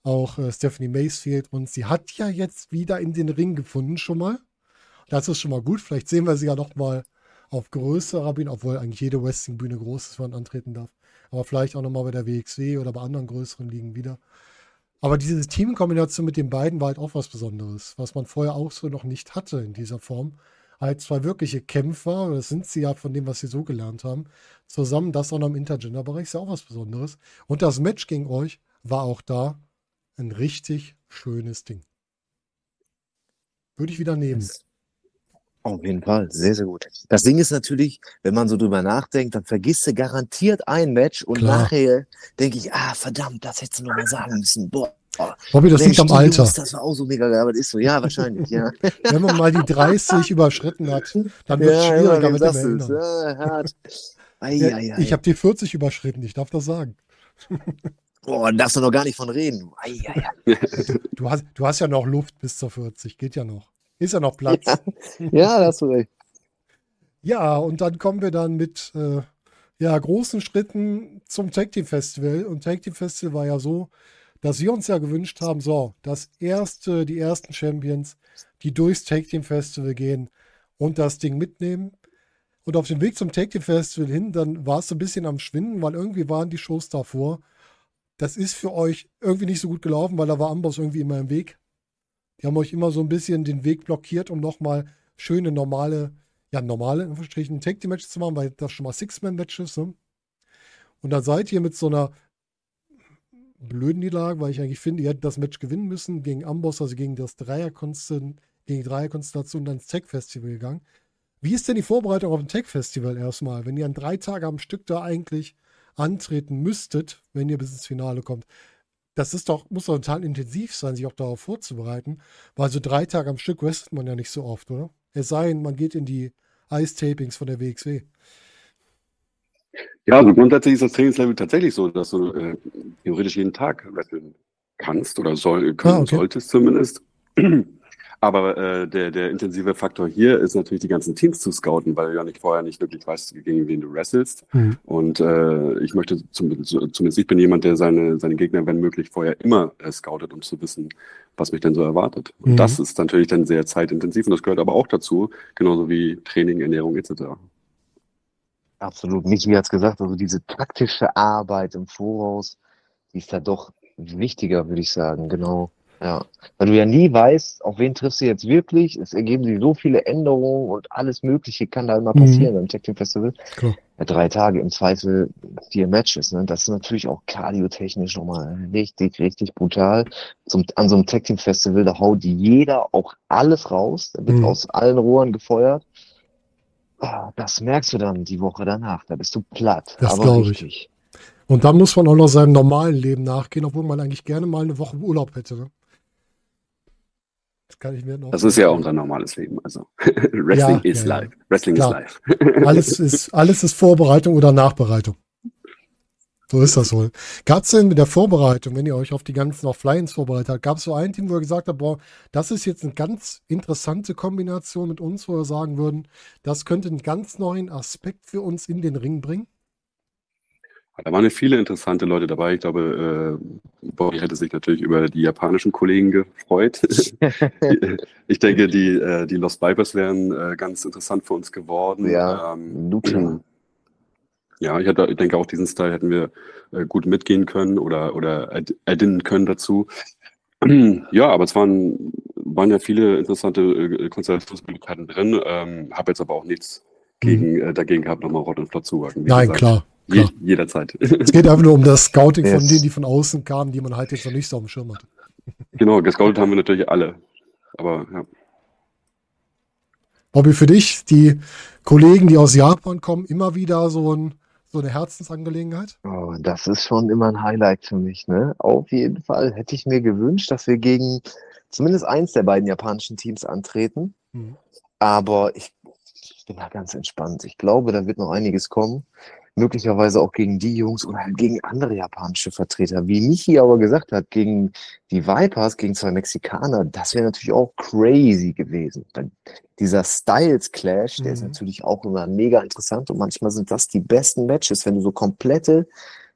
Auch äh, Stephanie Mace fehlt uns. Sie hat ja jetzt wieder in den Ring gefunden schon mal. Das ist schon mal gut. Vielleicht sehen wir sie ja noch mal auf größerer Bühne, obwohl eigentlich jede Wrestling-Bühne groß ist, wenn man antreten darf. Aber vielleicht auch noch mal bei der WXW oder bei anderen größeren Ligen wieder. Aber diese Teamkombination mit den beiden war halt auch was Besonderes, was man vorher auch so noch nicht hatte in dieser Form. Halt zwei wirkliche Kämpfer, das sind sie ja von dem, was sie so gelernt haben, zusammen, das auch noch im Intergender-Bereich ist ja auch was Besonderes. Und das Match gegen euch war auch da ein richtig schönes Ding. Würde ich wieder nehmen. Auf jeden Fall, sehr, sehr gut. Das Ding ist natürlich, wenn man so drüber nachdenkt, dann vergisst du garantiert ein Match und Klar. nachher denke ich, ah, verdammt, das hättest du noch mal sagen müssen. Boah. Bobby, das liegt am Alter. Jungs, das war auch so mega geil, aber das ist so, ja, wahrscheinlich, ja. Wenn man mal die 30 überschritten hat, dann wird es ja, schwieriger immer, mit wem dem? Erinnern. Ja, hart. Ei, Ja, ei, ei. ich habe die 40 überschritten, ich darf das sagen. Boah, da darfst du noch gar nicht von reden. Ei, ei, ei. Du hast, du hast ja noch Luft bis zur 40, geht ja noch. Ist ja noch Platz. Ja. Ja, da hast du recht. Ja, und dann kommen wir dann mit äh, ja, großen Schritten zum Tag Team Festival. Und Tag Team Festival war ja so, dass wir uns ja gewünscht haben, so, das erste, die ersten Champions, die durchs Tag Team Festival gehen und das Ding mitnehmen. Und auf dem Weg zum Tag Team Festival hin, dann war es so ein bisschen am Schwinden, weil irgendwie waren die Shows davor. Das ist für euch irgendwie nicht so gut gelaufen, weil da war Amboss irgendwie immer im Weg. Die haben euch immer so ein bisschen den Weg blockiert, um nochmal schöne, normale, ja, normale, in Anführungsstrichen, Tag-Team-Matches zu machen, weil das schon mal Six-Man-Matches sind. Und dann seid ihr mit so einer blöden Niederlage, weil ich eigentlich finde, ihr hättet das Match gewinnen müssen gegen Amboss, also gegen das Dreierkonstellation, gegen die Dreierkonstellation dann ins Tech-Festival gegangen. Wie ist denn die Vorbereitung auf ein Tech-Festival erstmal, wenn ihr an drei Tage am Stück da eigentlich antreten müsstet, wenn ihr bis ins Finale kommt? Das ist doch, muss doch total intensiv sein, sich auch darauf vorzubereiten, weil so drei Tage am Stück wrestelt man ja nicht so oft, oder? Es sei denn, man geht in die Ice-Tapings von der WXW. Ja, also grundsätzlich ist das Trainingslevel tatsächlich so, dass du äh, theoretisch jeden Tag wresteln kannst oder soll, können Ah, okay. solltest zumindest. Aber äh, der, der intensive Faktor hier ist natürlich die ganzen Teams zu scouten, weil du ja nicht vorher nicht wirklich weißt, gegen wen du wrestelst. Mhm. Und äh, ich möchte zum, zumindest ich bin jemand, der seine, seine Gegner, wenn möglich, vorher immer äh, scoutet, um zu wissen, was mich denn so erwartet. Und Mhm. das ist natürlich dann sehr zeitintensiv und das gehört aber auch dazu, genauso wie Training, Ernährung etc. Absolut. Michi hat es gesagt, also diese taktische Arbeit im Voraus, die ist da doch wichtiger, würde ich sagen, genau. Ja. Weil du ja nie weißt, auf wen triffst du jetzt wirklich. Es ergeben sich so viele Änderungen und alles Mögliche kann da immer Mhm. passieren beim Tech Team Festival. Klar. Ja, drei Tage im Zweifel vier Matches, ne? Das ist natürlich auch kardiotechnisch nochmal richtig, richtig brutal. Zum, an so einem Tag Team Festival, da haut jeder auch alles raus, da wird Mhm. aus allen Rohren gefeuert. Ah, Das merkst du dann die Woche danach. Da bist du platt. Das aber glaub ich. richtig. Und dann muss man auch noch seinem normalen Leben nachgehen, obwohl man eigentlich gerne mal eine Woche Urlaub hätte. Ne? Das kann ich mir noch. Das ist ja unser normales Leben. Also Wrestling Ja, is ja, live. Wrestling Klar. is live. Alles ist, alles ist Vorbereitung oder Nachbereitung. So ist das wohl. Gab es denn mit der Vorbereitung, wenn ihr euch auf die ganzen auf Fly-Ins vorbereitet habt, gab es so ein Team, wo ihr gesagt habt, boah, das ist jetzt eine ganz interessante Kombination mit uns, wo wir sagen würden, das könnte einen ganz neuen Aspekt für uns in den Ring bringen? Da waren ja viele interessante Leute dabei. Ich glaube, äh, Bobby hätte sich natürlich über die japanischen Kollegen gefreut. ich denke, die, äh, die Lost Vipers wären äh, ganz interessant für uns geworden. Ja, Ähm. Ja, ich, hätte, ich denke auch diesen Style hätten wir äh, gut mitgehen können oder, oder add- addinnen können dazu. Ja, aber es waren, waren ja viele interessante äh, Konstellationsmöglichkeiten drin. Ähm, habe jetzt aber auch nichts gegen, äh, dagegen gehabt, nochmal Rott und Flott zu worken. Wie Nein, gesagt, klar. Je, klar. jederzeit. Es geht einfach nur um das Scouting von Yes. denen, die von außen kamen, die man halt jetzt noch nicht so auf dem Schirm hatte. genau, gescoutet haben wir natürlich alle. Aber ja. Bobby, für dich, die Kollegen, die aus Japan kommen, immer wieder so, ein, so eine Herzensangelegenheit? Oh, das ist schon immer ein Highlight für mich, ne? Auf jeden Fall hätte ich mir gewünscht, dass wir gegen zumindest eins der beiden japanischen Teams antreten. Mhm. Aber ich, ich bin da ganz entspannt. Ich glaube, da wird noch einiges kommen. Möglicherweise auch gegen die Jungs oder halt gegen andere japanische Vertreter. Wie Michi aber gesagt hat, gegen die Vipers, gegen zwei Mexikaner, das wäre natürlich auch crazy gewesen. Dann dieser Styles Clash, der ist Mhm. natürlich auch immer mega interessant und manchmal sind das die besten Matches, wenn du so komplette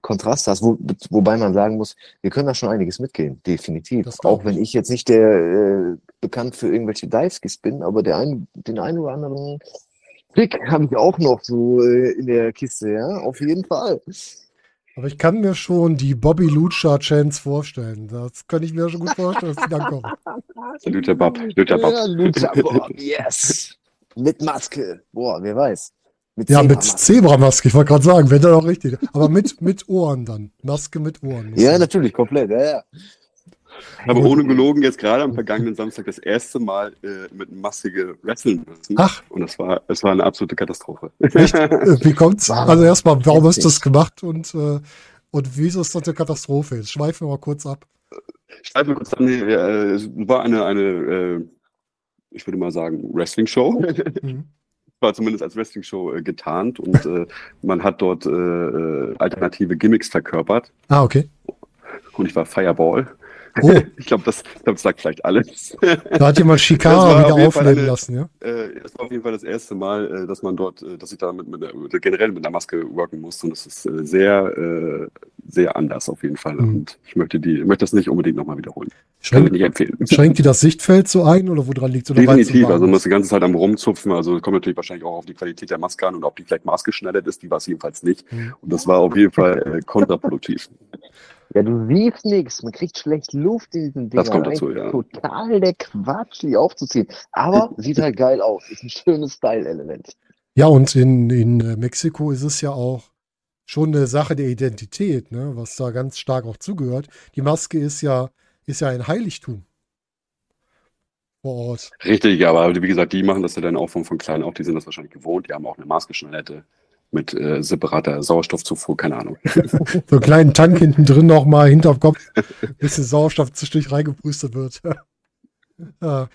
Kontraste hast, wo, wobei man sagen muss, wir können da schon einiges mitgehen, definitiv. Auch wenn ich jetzt nicht der äh, bekannt für irgendwelche Diveskis bin, aber der ein, den einen oder anderen Trick habe ich auch noch so äh, in der Kiste, ja, auf jeden Fall. Aber ich kann mir schon die Bobby Lucha Chance vorstellen. Das könnte ich mir schon gut vorstellen, dass die dann kommen. Luther Bab, Luther Bab. Ja, Lucha Bob, yes. Mit Maske. Boah, wer weiß. Mit Ja, mit Zebramaske. Ich wollte gerade sagen, wenn dann auch richtig. Aber mit, mit Ohren dann. Maske mit Ohren. Ja, sein. natürlich, komplett, ja, ja. Aber ohne gelogen, jetzt gerade am vergangenen Samstag das erste Mal äh, mit Maske wresteln müssen. Ach. Und das war, es war eine absolute Katastrophe. Echt? Wie kommt's? Also erstmal, warum hast du das gemacht und, äh, und wieso ist das eine Katastrophe? Jetzt schweifen wir mal kurz ab. Schreiben wir kurz an, nee, äh, es war eine, eine äh, ich würde mal sagen, Wrestling-Show. Mhm. war zumindest als Wrestling-Show äh, getarnt und äh, man hat dort äh, äh, alternative Gimmicks verkörpert. Ah, okay. Und ich war Fireball. Oh, Ich glaube, das, das sagt vielleicht alles. da hat jemand Das auf wieder Fall aufleben eine- lassen, ja? Äh, Es war auf jeden Fall das erste Mal, äh, dass man dort, äh, dass ich da mit, mit der, generell mit einer Maske worken musste. Und das ist äh, sehr, äh, sehr anders auf jeden Fall. Mhm. Und ich möchte die, ich möchte das nicht unbedingt nochmal wiederholen. Kann ich Schränkt, nicht empfehlen. schränkt die das Sichtfeld so ein oder woran liegt es? Definitiv, also man ist die ganze Zeit am Rumzupfen, also kommt natürlich wahrscheinlich auch auf die Qualität der Maske an und ob die vielleicht maßgeschneidert ist, die war es jedenfalls nicht. Mhm. Und das war auf jeden Fall äh, kontraproduktiv. Ja, du siehst nichts, man kriegt schlecht Luft in diesen Dingern. Das kommt dazu, ja. Total der Quatsch, die aufzuziehen. Aber sieht halt geil aus. Ist ein schönes Style-Element. Ja, und in, in äh, Mexiko ist es ja auch schon eine Sache der Identität, ne? was da ganz stark auch zugehört. Die Maske ist ja, ist ja ein Heiligtum vor Ort. Richtig, ja, aber wie gesagt, die machen das ja dann auch von, von klein auf, die sind das wahrscheinlich gewohnt, die haben auch eine maßgeschneiderte mit äh, separater Sauerstoffzufuhr, keine Ahnung. So einen kleinen Tank hinten drin nochmal, hinterm Kopf, bisschen Sauerstoff zwischendurch reingepustet wird. Äh,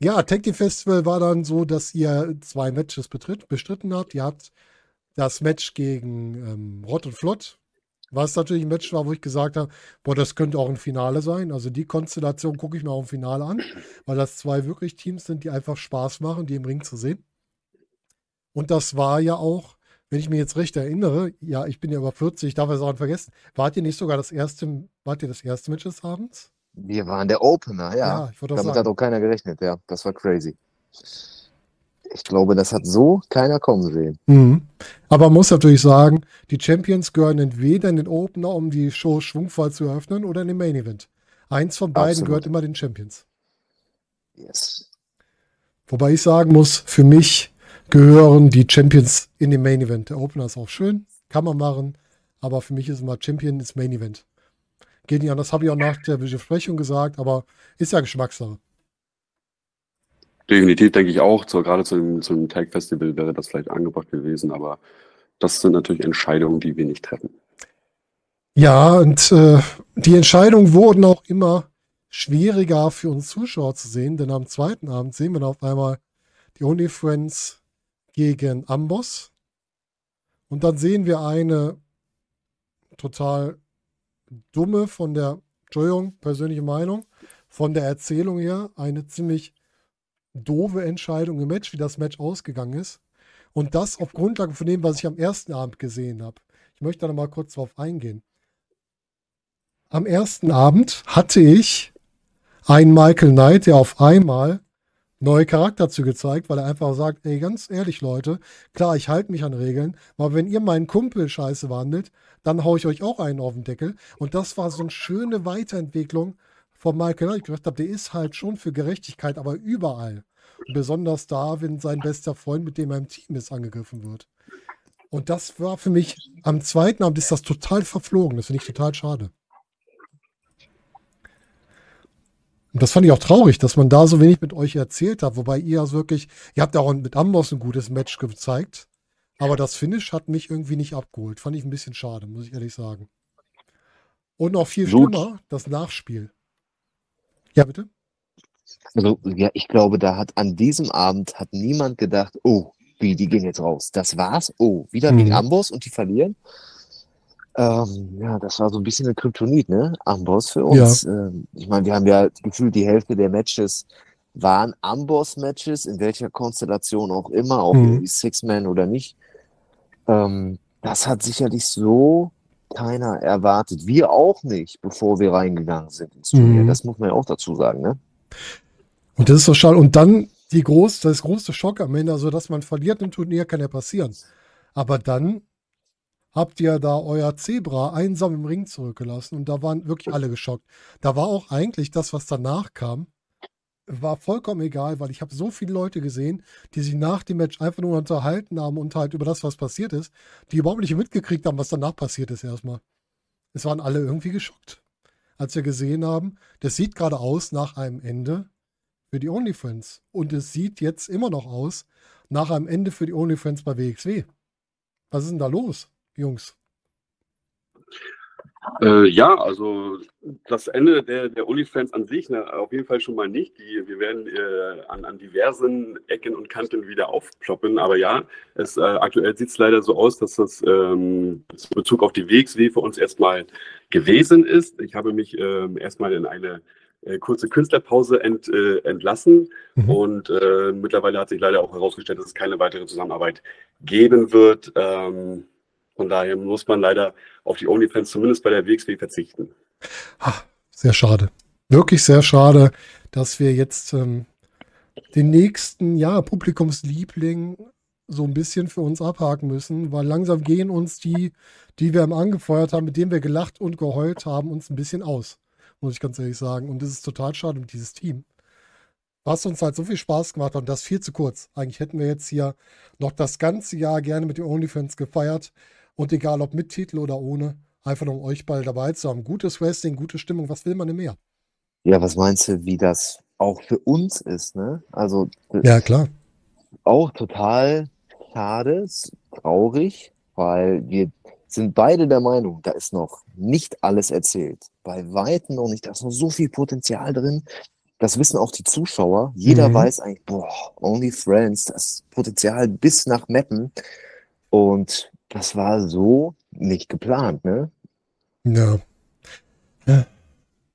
ja, Tag Team Festival war dann so, dass ihr zwei Matches betritt, bestritten habt. Ihr habt das Match gegen ähm, Rott und Flott, was natürlich ein Match war, wo ich gesagt habe, boah, das könnte auch ein Finale sein. Also die Konstellation gucke ich mir auch im Finale an, weil das zwei wirklich Teams sind, die einfach Spaß machen, die im Ring zu sehen. Und das war ja auch, wenn ich mich jetzt recht erinnere, ja, ich bin ja über 40, ich darf es auch nicht vergessen. Wart ihr nicht sogar das erste, wart ihr das erste Match des Abends? Wir waren der Opener, ja. auch Damit hat sagen. auch keiner gerechnet, ja. Das war crazy. Ich glaube, das hat so keiner kommen sehen. Mhm. Aber man muss natürlich sagen, die Champions gehören entweder in den Opener, um die Show schwungvoll zu eröffnen, oder in den Main Event. Eins von beiden Absolut. gehört immer den Champions. Yes. Wobei ich sagen muss, für mich gehören die Champions in den Main Event. Der Opener ist auch schön, kann man machen, aber für mich ist immer Champion ins Main Event. Geht nicht anders, habe ich auch nach der Besprechung gesagt, aber ist ja Geschmackssache. Definitiv denke ich auch, so, gerade zu dem, zum Tag Festival wäre das vielleicht angebracht gewesen, aber das sind natürlich Entscheidungen, die wir nicht treffen. Ja, und äh, die Entscheidungen wurden auch immer schwieriger für uns Zuschauer zu sehen, denn am zweiten Abend sehen wir dann auf einmal die Only Friends gegen Amboss. Und dann sehen wir eine total dumme von der, Entschuldigung, persönliche Meinung, von der Erzählung her, eine ziemlich doofe Entscheidung im Match, wie das Match ausgegangen ist. Und das auf Grundlage von dem, was ich am ersten Abend gesehen habe. Ich möchte da mal kurz drauf eingehen. Am ersten Abend hatte ich einen Michael Knight, der auf einmal neue Charakterzüge zeigt, weil er einfach sagt, ey, ganz ehrlich, Leute, klar, ich halte mich an Regeln, aber wenn ihr meinen Kumpel scheiße wandelt, dann haue ich euch auch einen auf den Deckel. Und das war so eine schöne Weiterentwicklung von Michael. Ich gedacht habe, der ist halt schon für Gerechtigkeit, aber überall. Besonders da, wenn sein bester Freund, mit dem er im Team ist, angegriffen wird. Und das war für mich, am zweiten Abend ist das total verflogen. Das finde ich total schade. Und das fand ich auch traurig, dass man da so wenig mit euch erzählt hat, wobei ihr ja wirklich, ihr habt ja auch mit Amboss ein gutes Match gezeigt, aber das Finish hat mich irgendwie nicht abgeholt. Fand ich ein bisschen schade, muss ich ehrlich sagen. Und noch viel Gut. schlimmer, das Nachspiel. Ja, bitte? Also, ja, ich glaube, da hat an diesem Abend hat niemand gedacht, oh, wie, die gehen jetzt raus. Das war's. Oh, wieder Mhm. gegen Amboss und die verlieren. Ähm, ja, das war so ein bisschen ein Kryptonit, ne? Amboss für uns. Ähm, ich meine, wir haben ja gefühlt die Hälfte der Matches waren Amboss-Matches, in welcher Konstellation auch immer, auch Mhm. Six-Man oder nicht. Ähm, das hat sicherlich so keiner erwartet. Wir auch nicht, bevor wir reingegangen sind ins Turnier. Mhm. Das muss man ja auch dazu sagen, ne? Und das ist so schade. Und dann die groß, das große Schock am Ende, also dass man verliert im Turnier, kann ja passieren. Aber dann habt ihr da euer Zebra einsam im Ring zurückgelassen und da waren wirklich alle geschockt. Da war auch eigentlich das, was danach kam, war vollkommen egal, weil ich habe so viele Leute gesehen, die sich nach dem Match einfach nur unterhalten haben und halt über das, was passiert ist, die überhaupt nicht mitgekriegt haben, was danach passiert ist erstmal. Es waren alle irgendwie geschockt, als wir gesehen haben, das sieht gerade aus nach einem Ende für die OnlyFans. Und es sieht jetzt immer noch aus nach einem Ende für die OnlyFans bei WXW. Was ist denn da los, Jungs? Äh, ja, also das Ende der, der OnlyFans an sich, ne, auf jeden Fall schon mal nicht. Die, wir werden äh, an, an diversen Ecken und Kanten wieder aufploppen. Aber ja, es, äh, aktuell sieht es leider so aus, dass das ähm, in Bezug auf die WXW für uns erstmal gewesen ist. Ich habe mich ähm, erstmal in eine äh, kurze Künstlerpause ent, äh, entlassen. Mhm. Und äh, mittlerweile hat sich leider auch herausgestellt, dass es keine weitere Zusammenarbeit geben wird. Ähm, von daher muss man leider auf die OnlyFans zumindest bei der WXW verzichten. Ha, sehr schade. Wirklich sehr schade, dass wir jetzt ähm, den nächsten, ja, Publikumsliebling so ein bisschen für uns abhaken müssen, weil langsam gehen uns die, die wir angefeuert haben, mit denen wir gelacht und geheult haben, uns ein bisschen aus, muss ich ganz ehrlich sagen. Und das ist total schade mit dieses Team. Was uns halt so viel Spaß gemacht hat und das viel zu kurz. Eigentlich hätten wir jetzt hier noch das ganze Jahr gerne mit den OnlyFans gefeiert. Und egal ob mit Titel oder ohne, einfach nur um euch bald dabei zu haben. Gutes Wrestling, gute Stimmung, was will man denn mehr? Ja, was meinst du, wie das auch für uns ist, ne? Also Ja, klar. auch total schade, traurig, weil wir sind beide der Meinung, da ist noch nicht alles erzählt. Bei Weitem noch nicht, da ist noch so viel Potenzial drin. Das wissen auch die Zuschauer. Jeder Mhm. weiß eigentlich, boah, Only Friends, das Potenzial bis nach Meppen. Und das war so nicht geplant, ne? Ja.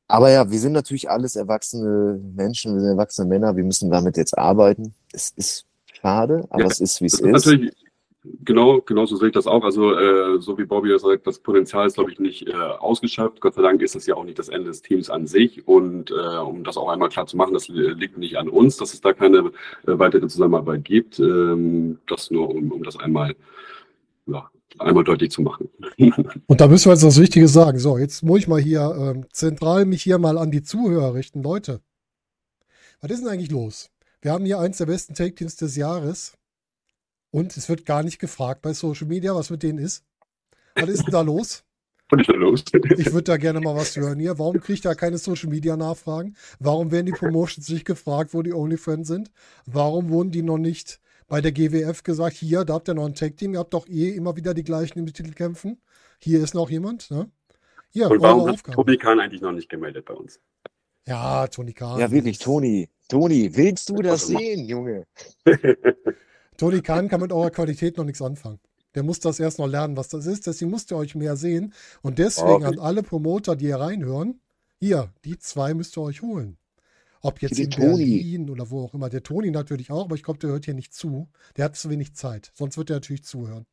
Aber ja, wir sind natürlich alles erwachsene Menschen, wir sind erwachsene Männer, wir müssen damit jetzt arbeiten. Es ist schade, aber Ja, es ist, wie es ist ist. natürlich, genau, genau so sehe ich das auch. Also, äh, so wie Bobby das sagt, das Potenzial ist, glaube ich, nicht äh, ausgeschöpft. Gott sei Dank ist das ja auch nicht das Ende des Teams an sich. Und äh, um das auch einmal klar zu machen, das li- liegt nicht an uns, dass es da keine äh, weitere Zusammenarbeit gibt. Ähm, das nur, um, um das einmal, ja, einmal deutlich zu machen. Und da müssen wir jetzt das Wichtige sagen. So, jetzt muss ich mal hier ähm, zentral mich hier mal an die Zuhörer richten. Leute, was ist denn eigentlich los? Wir haben hier eins der besten Take-Teams des Jahres und es wird gar nicht gefragt bei Social Media, was mit denen ist. Was ist denn da los? Was ist da los? Ich würde da gerne mal was hören hier. Warum kriegt da keine Social Media Nachfragen? Warum werden die Promotions nicht gefragt, wo die OnlyFans sind? Warum wurden die noch nicht bei der GWF gesagt, hier, da habt ihr noch ein Tag-Team, ihr habt doch eh immer wieder die gleichen im Titel kämpfen. Hier ist noch jemand, ne? Hier, Und warum Aufgabe. Tobi Kahn eigentlich noch nicht gemeldet bei uns? Ja, Toni Kahn. Ja, wirklich, Toni. Toni, willst du das sehen, Junge? Toni Kahn kann mit eurer Qualität noch nichts anfangen. Der muss das erst noch lernen, was das ist. Deswegen müsst ihr euch mehr sehen. Und deswegen Okay. an alle Promoter, die hier reinhören, hier, die zwei müsst ihr euch holen. Ob jetzt in Toni. Berlin oder wo auch immer. Der Toni natürlich auch, aber ich glaube, der hört hier nicht zu. Der hat zu wenig Zeit. Sonst wird er natürlich zuhören.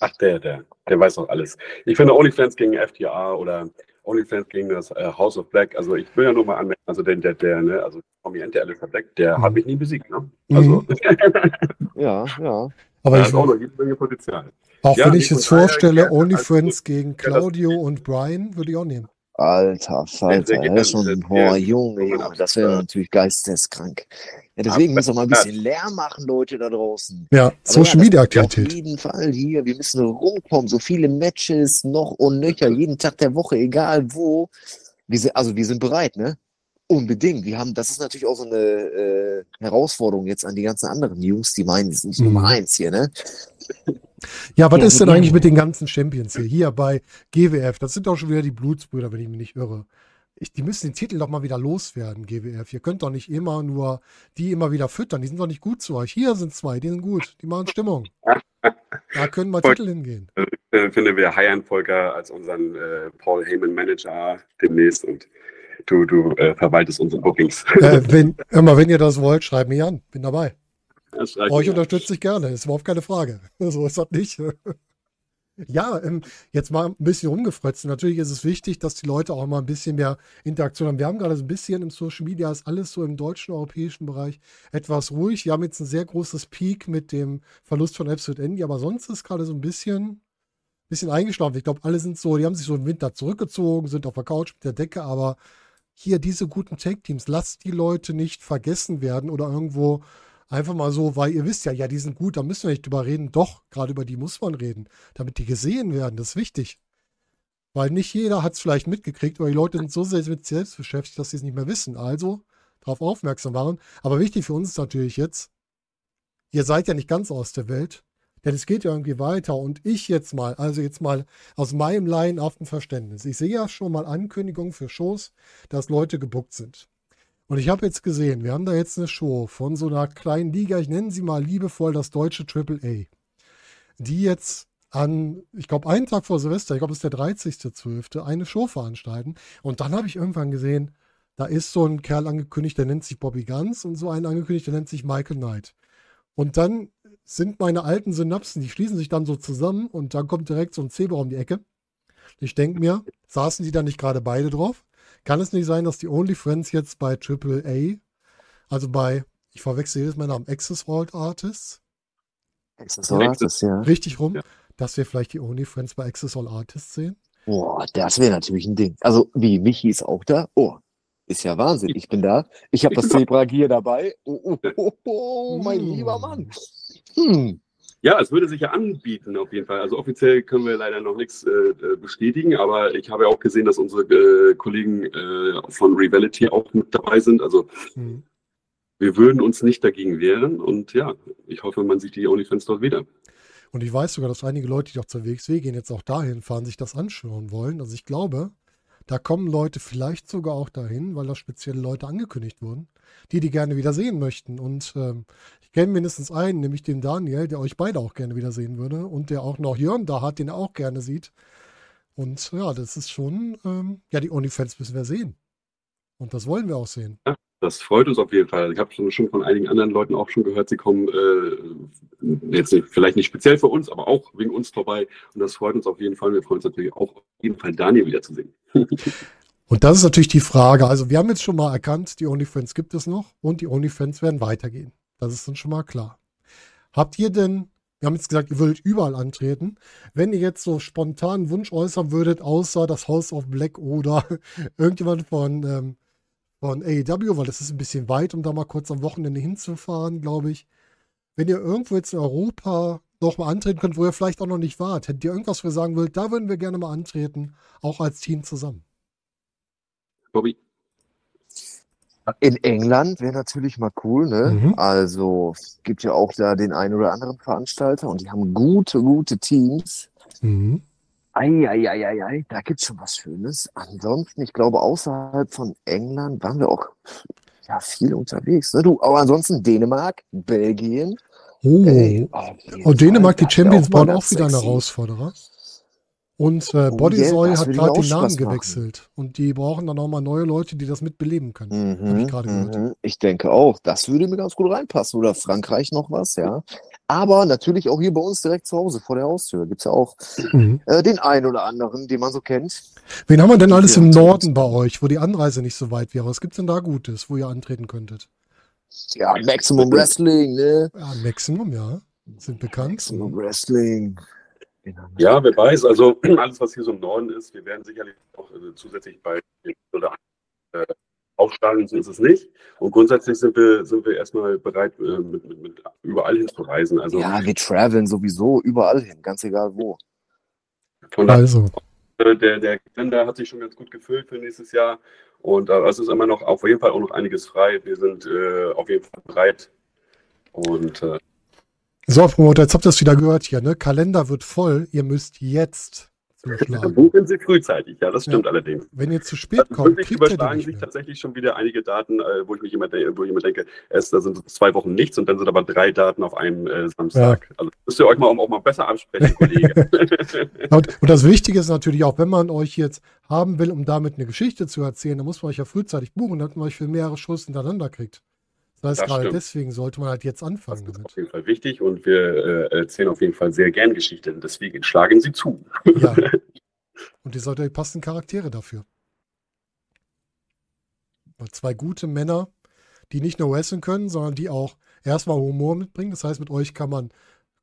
Ach, der, der, der weiß doch alles. Ich finde OnlyFans gegen FTA oder OnlyFans gegen das äh, House of Black. Also ich will ja nur mal anmerken, also der, der, der, ne, also prominente Alistair Black, der Mhm. hat mich nie besiegt, ne? Also, Ja, ja. Aber da ich, auch noch jede Menge Potenzial. auch Ja, wenn ich jetzt vorstelle, gerne. OnlyFriends gegen Ja, Claudio und Brian, würde ich auch nehmen. Alter Falter, ja, schon, boah. Junge, Junge, das wäre natürlich geisteskrank. Ja, deswegen müssen wir mal ein bisschen Lärm machen, Leute da draußen. Ja, Aber Social ja, Media das- Auf Aktivität. jeden Fall hier, wir müssen rumkommen, so viele Matches noch und nöcher, jeden Tag der Woche, egal wo. Wir sind, also wir sind bereit, ne? Unbedingt. Wir haben, das ist natürlich auch so eine äh, Herausforderung jetzt an die ganzen anderen Jungs, die meinen, die sind Mhm. Nummer eins hier, ne? Ja, was Ja, ist denn eigentlich mit den ganzen Champions hier? Hier bei GWF, das sind doch schon wieder die Blutsbrüder, wenn ich mich nicht irre. Ich, die müssen den Titel doch mal wieder loswerden, GWF. Ihr könnt doch nicht immer nur die immer wieder füttern. Die sind doch nicht gut zu euch. Hier sind zwei, die sind gut. Die machen Stimmung. Da können mal. Titel hingehen. Äh, finde, wir heiern Volker als unseren äh, Paul Heyman Manager demnächst und du, du äh, verwaltest unsere Bookings. Äh, wenn, immer wenn ihr das wollt, schreibt mich an. Bin dabei. Euch unterstütze ich gerne, ist überhaupt keine Frage. So ist das nicht. Ja, ähm, jetzt mal ein bisschen rumgefrotzt. Natürlich ist es wichtig, dass die Leute auch mal ein bisschen mehr Interaktion haben. Wir haben gerade so ein bisschen im Social Media, ist alles so im deutschen, europäischen Bereich etwas ruhig. Wir haben jetzt ein sehr großes Peak mit dem Verlust von Absolute Envy, aber sonst ist gerade so ein bisschen, bisschen eingeschlafen. Ich glaube, alle sind so, die haben sich so im Winter zurückgezogen, sind auf der Couch mit der Decke, aber hier diese guten Tag-Teams, lasst die Leute nicht vergessen werden oder irgendwo einfach mal so, weil ihr wisst ja, ja, die sind gut, da müssen wir nicht drüber reden. Doch, gerade über die muss man reden, damit die gesehen werden. Das ist wichtig. Weil nicht jeder hat es vielleicht mitgekriegt, oder die Leute sind so sehr mit selbst beschäftigt, dass sie es nicht mehr wissen. Also darauf aufmerksam machen. Aber wichtig für uns ist natürlich jetzt, ihr seid ja nicht ganz aus der Welt, denn es geht ja irgendwie weiter. Und ich jetzt mal, also jetzt mal aus meinem laienhaften Verständnis. Ich sehe ja schon mal Ankündigungen für Shows, dass Leute gebuckt sind. Und ich habe jetzt gesehen, wir haben da jetzt eine Show von so einer kleinen Liga, ich nenne sie mal liebevoll das deutsche Triple A, die jetzt an, ich glaube, einen Tag vor Silvester, ich glaube, es ist der 30.12., eine Show veranstalten. Und dann habe ich irgendwann gesehen, da ist so ein Kerl angekündigt, der nennt sich Bobby Guns und so einen angekündigt, der nennt sich Michael Knight. Und dann sind meine alten Synapsen, die schließen sich dann so zusammen und dann kommt direkt so ein Zebra um die Ecke. Ich denke mir, saßen die da nicht gerade beide drauf? Kann es nicht sein, dass die Only Friends jetzt bei Triple A, also bei, ich verwechsel jedes Mal Namen, Access Vault Artists, Access All Artists, ja. richtig rum, Ja. dass wir vielleicht die Only Friends bei Access All Artists sehen? Boah, das wäre natürlich ein Ding. Also, wie, Michi ist auch da? Oh, ist ja Wahnsinn. Ich bin da. Ich habe das Zebra Gear dabei. Oh, oh, oh, oh, mein Mm. lieber Mann. Hm. Ja, es würde sich ja anbieten auf jeden Fall. Also offiziell können wir leider noch nichts äh, äh, bestätigen, aber ich habe ja auch gesehen, dass unsere äh, Kollegen äh, von Rivality auch mit dabei sind. Also Hm. wir würden uns nicht dagegen wehren und ja, ich hoffe, man sieht die OnlyFans dort wieder. Und ich weiß sogar, dass einige Leute, die auch zur WXW gehen, jetzt auch dahin fahren, sich das anschauen wollen. Also ich glaube, da kommen Leute vielleicht sogar auch dahin, weil da spezielle Leute angekündigt wurden, die die gerne wieder sehen möchten. Und ähm, ich kenne mindestens einen, nämlich den Daniel, der euch beide auch gerne wieder sehen würde und der auch noch Jörn da hat, den er auch gerne sieht. Und ja, das ist schon, ähm, ja, die OnlyFans müssen wir sehen. Und das wollen wir auch sehen. Das freut uns auf jeden Fall. Ich habe schon, schon von einigen anderen Leuten auch schon gehört, sie kommen äh, jetzt nicht, vielleicht nicht speziell für uns, aber auch wegen uns vorbei. Und das freut uns auf jeden Fall. Wir freuen uns natürlich auch auf jeden Fall Daniel wiederzusehen. Und das ist natürlich die Frage. Also wir haben jetzt schon mal erkannt, die OnlyFans gibt es noch und die OnlyFans werden weitergehen. Das ist uns schon mal klar. Habt ihr denn, wir haben jetzt gesagt, ihr würdet überall antreten. Wenn ihr jetzt so spontan einen Wunsch äußern würdet, außer das House of Black oder irgendjemand von, ähm, von AEW, weil das ist ein bisschen weit, um da mal kurz am Wochenende hinzufahren, glaube ich. Wenn ihr irgendwo jetzt in Europa noch mal antreten könnt, wo ihr vielleicht auch noch nicht wart, hättet ihr irgendwas, wo ihr sagen würdet, da würden wir gerne mal antreten, auch als Team zusammen. Bobby, In England wäre natürlich mal cool, ne? Mhm. Also, es gibt ja auch da den einen oder anderen Veranstalter und die haben gute, gute Teams. Mhm. Eieieiei, da gibt's schon was Schönes. Ansonsten, ich glaube, außerhalb von England waren wir auch ja, viel unterwegs. Ne? Du, aber ansonsten Dänemark, Belgien. Oh. Ey, auf jeden Und Dänemark, Fall, die Champions ganz auch wieder einen sexy. Herausforderer. Und äh, Oh das hat gerade den Namen machen. gewechselt. Und die brauchen dann auch mal neue Leute, die das mitbeleben können. Hab ich Mhm, gerade gehört. mhm. Ich denke auch, das würde mir ganz gut reinpassen. Oder Frankreich noch was, ja. Aber natürlich auch hier bei uns direkt zu Hause vor der Haustür gibt es ja auch Mhm. äh, den einen oder anderen, den man so kennt. Wen haben wir denn alles im Norden bei euch, wo die Anreise nicht so weit wäre? Was gibt's denn da Gutes, wo ihr antreten könntet? Ja, Maximum Wrestling, ne? Ja, Maximum, ja. Sind bekannt. Maximum Wrestling. Haben wir. Ja, wer weiß, also alles, was hier so im Norden ist, wir werden sicherlich auch äh, zusätzlich bei oder äh, aufschlagen, so ist es nicht. Und grundsätzlich sind wir, sind wir erstmal bereit, äh, mit, mit, mit überall hinzureisen. Also Ja, wir traveln sowieso überall hin, ganz egal wo. von daher, Also, äh, der, der Kalender hat sich schon ganz gut gefüllt für nächstes Jahr. Und äh, es ist immer noch auf jeden Fall auch noch einiges frei. Wir sind äh, auf jeden Fall bereit. Und äh, so, Promoter, jetzt habt ihr es wieder gehört hier, ne? Kalender wird voll, ihr müsst jetzt zuschlagen. buchen Sie frühzeitig, ja, das stimmt allerdings. Wenn ihr zu spät Also kommt, kriegt überschlagen sich tatsächlich schon wieder einige Daten, äh, wo ich mich immer, wo ich immer denke, es, da sind zwei Wochen nichts und dann sind aber drei Daten auf einem äh, Samstag. Also müsst ihr euch mal auch mal besser absprechen, Kollege. Und, und das Wichtige ist natürlich auch, wenn man euch jetzt haben will, um damit eine Geschichte zu erzählen, dann muss man euch ja frühzeitig buchen, damit man euch für mehrere Shows hintereinander kriegt. Das heißt, Das gerade stimmt. deswegen sollte man halt jetzt Das anfangen ist damit. auf jeden Fall wichtig und wir äh, erzählen auf jeden Fall sehr gern Geschichten. Deswegen schlagen Sie zu. Ja. Und ihr sollt euch passenden Charaktere dafür. Weil zwei gute Männer, die nicht nur wrestlen können, sondern die auch erstmal Humor mitbringen. Das heißt, mit euch kann man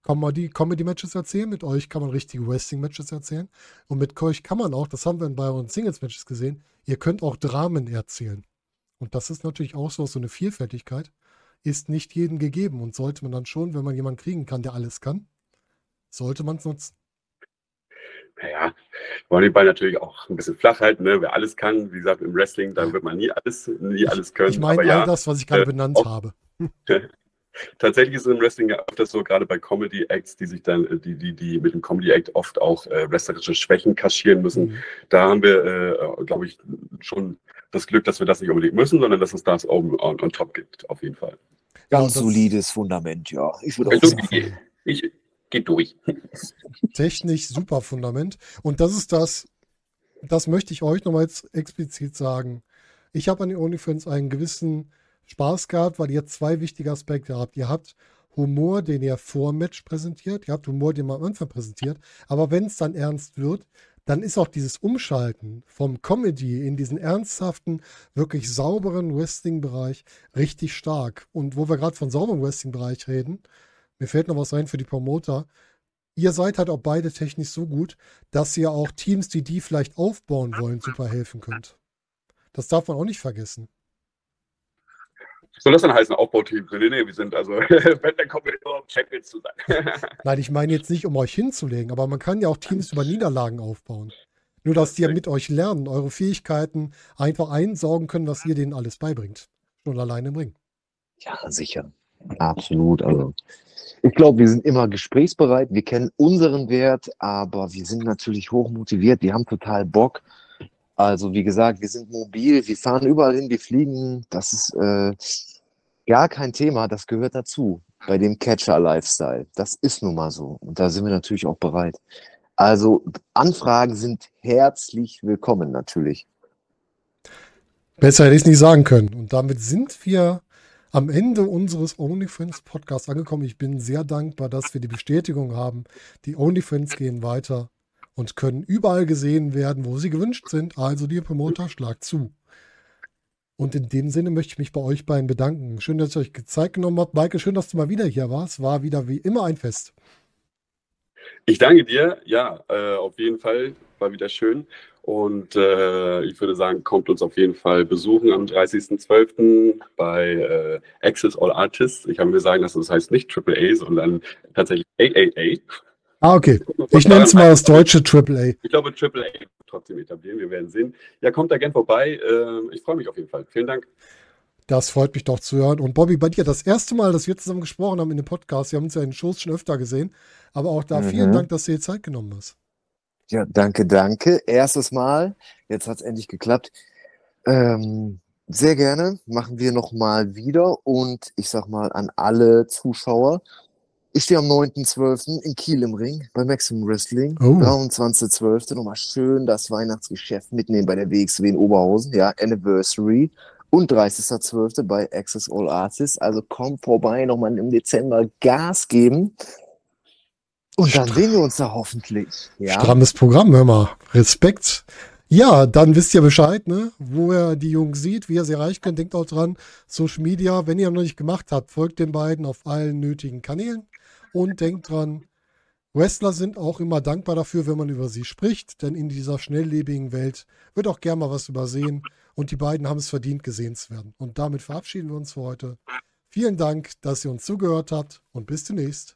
Comedy- Comedy-Matches erzählen, mit euch kann man richtige Wrestling-Matches erzählen. Und mit euch kann man auch, das haben wir bei euren Singles-Matches gesehen, ihr könnt auch Dramen erzählen. Und das ist natürlich auch so, so eine Vielfältigkeit, ist nicht jedem gegeben und sollte man dann schon, wenn man jemanden kriegen kann, der alles kann, sollte man es nutzen. Naja, wir wollen den Ball natürlich auch ein bisschen flach halten. Ne? Wer alles kann, wie gesagt, im Wrestling, da wird man nie alles, nie alles können. Ich meine Aber ja, all das, was ich gerade äh, benannt auch- habe. Tatsächlich ist es im Wrestling ja öfters so, gerade bei Comedy-Acts, die sich dann, äh, die, die, die mit dem Comedy-Act oft auch äh, wrestlerische Schwächen kaschieren müssen. Mhm. Da haben wir, äh, glaube ich, schon das Glück, dass wir das nicht unbedingt müssen, sondern dass es das on, on, on top gibt, auf jeden Fall. Ja, Ganz das- solides Fundament, ja. Ich würde auch Also, sagen. ich, ich gehe durch. technisch super Fundament. Und das ist das, das möchte ich euch nochmal jetzt explizit sagen. Ich habe an den OnlyFans einen gewissen Spaß gehabt, weil ihr zwei wichtige Aspekte habt. Ihr habt Humor, den ihr vor dem Match präsentiert. Ihr habt Humor, den man am Anfang präsentiert. Aber wenn es dann ernst wird, dann ist auch dieses Umschalten vom Comedy in diesen ernsthaften, wirklich sauberen Wrestling-Bereich richtig stark. Und wo wir gerade von sauberem Wrestling-Bereich reden, mir fällt noch was ein für die Promoter ihr seid halt auch beide technisch so gut, dass ihr auch Teams, die die vielleicht aufbauen wollen, super helfen könnt. Das darf man auch nicht vergessen. Soll das dann heißen, Aufbauteam? Nee, nee, wir sind also, wenn, dann kommen wir nur um Champions zu sein. Nein, ich meine jetzt nicht, um euch hinzulegen, aber man kann ja auch Teams über Niederlagen aufbauen. Nur, dass die ja mit euch lernen, eure Fähigkeiten einfach einsaugen können, was ihr denen alles beibringt. Schon alleine im Ring. Ja, sicher. Absolut. Also, ich glaube, wir sind immer gesprächsbereit. Wir kennen unseren Wert, aber wir sind natürlich hoch motiviert. Wir haben total Bock. Also, wie gesagt, wir sind mobil. Wir fahren überall hin. Wir fliegen. Das ist äh, gar kein Thema. Das gehört dazu bei dem Catcher-Lifestyle. Das ist nun mal so. Und da sind wir natürlich auch bereit. Also, Anfragen sind herzlich willkommen, natürlich. Besser hätte ich es nicht sagen können. Und damit sind wir am Ende unseres OnlyFans Podcasts angekommen. Ich bin sehr dankbar, dass wir die Bestätigung haben. Die OnlyFans gehen weiter und können überall gesehen werden, wo sie gewünscht sind. Also, die Promoter, schlag zu. Und in dem Sinne möchte ich mich bei euch beiden bedanken. Schön, dass ihr euch Zeit genommen habt. Maike, schön, dass du mal wieder hier warst. War wieder wie immer ein Fest. Ich danke dir. Ja, äh, auf jeden Fall. War wieder schön. Und äh, ich würde sagen, kommt uns auf jeden Fall besuchen am 30.12. bei äh, Access All Artists. Ich habe mir sagen, dass das heißt nicht Triple A, sondern tatsächlich AAA. Ah, okay. Ich nenne es mal das deutsche AAA. Ich glaube, Triple A wird trotzdem etablieren. Wir werden sehen. Ja, kommt da gern vorbei. Äh, ich freue mich auf jeden Fall. Vielen Dank. Das freut mich doch zu hören. Und Bobby, bei dir das erste Mal, dass wir zusammen gesprochen haben in dem Podcast. Wir haben uns ja in Shows schon öfter gesehen. Aber auch da Mhm. vielen Dank, dass du dir Zeit genommen hast. Ja, danke, danke. Erstes Mal. Jetzt hat es endlich geklappt. Ähm, sehr gerne. Machen wir nochmal wieder. Und ich sag mal an alle Zuschauer. Ich stehe am 9.12. in Kiel im Ring bei Maximum Wrestling. Oh. 23.12. Nochmal schön das Weihnachtsgeschäft mitnehmen bei der WXW in Oberhausen. Ja, Anniversary. und 30.12. bei Access All Artists. Also kommt vorbei, nochmal im Dezember Gas geben. Und dann sehen wir uns da hoffentlich. Ja. Strammes Programm, hör mal. Respekt. Ja, dann wisst ihr Bescheid, ne? Wo ihr die Jungs sieht, wie ihr sie erreichen könnt. Denkt auch dran, Social Media, wenn ihr noch nicht gemacht habt, folgt den beiden auf allen nötigen Kanälen. Und denkt dran, Wrestler sind auch immer dankbar dafür, wenn man über sie spricht, denn in dieser schnelllebigen Welt wird auch gern mal was übersehen und die beiden haben es verdient, gesehen zu werden. Und damit verabschieden wir uns für heute. Vielen Dank, dass ihr uns zugehört habt und bis demnächst.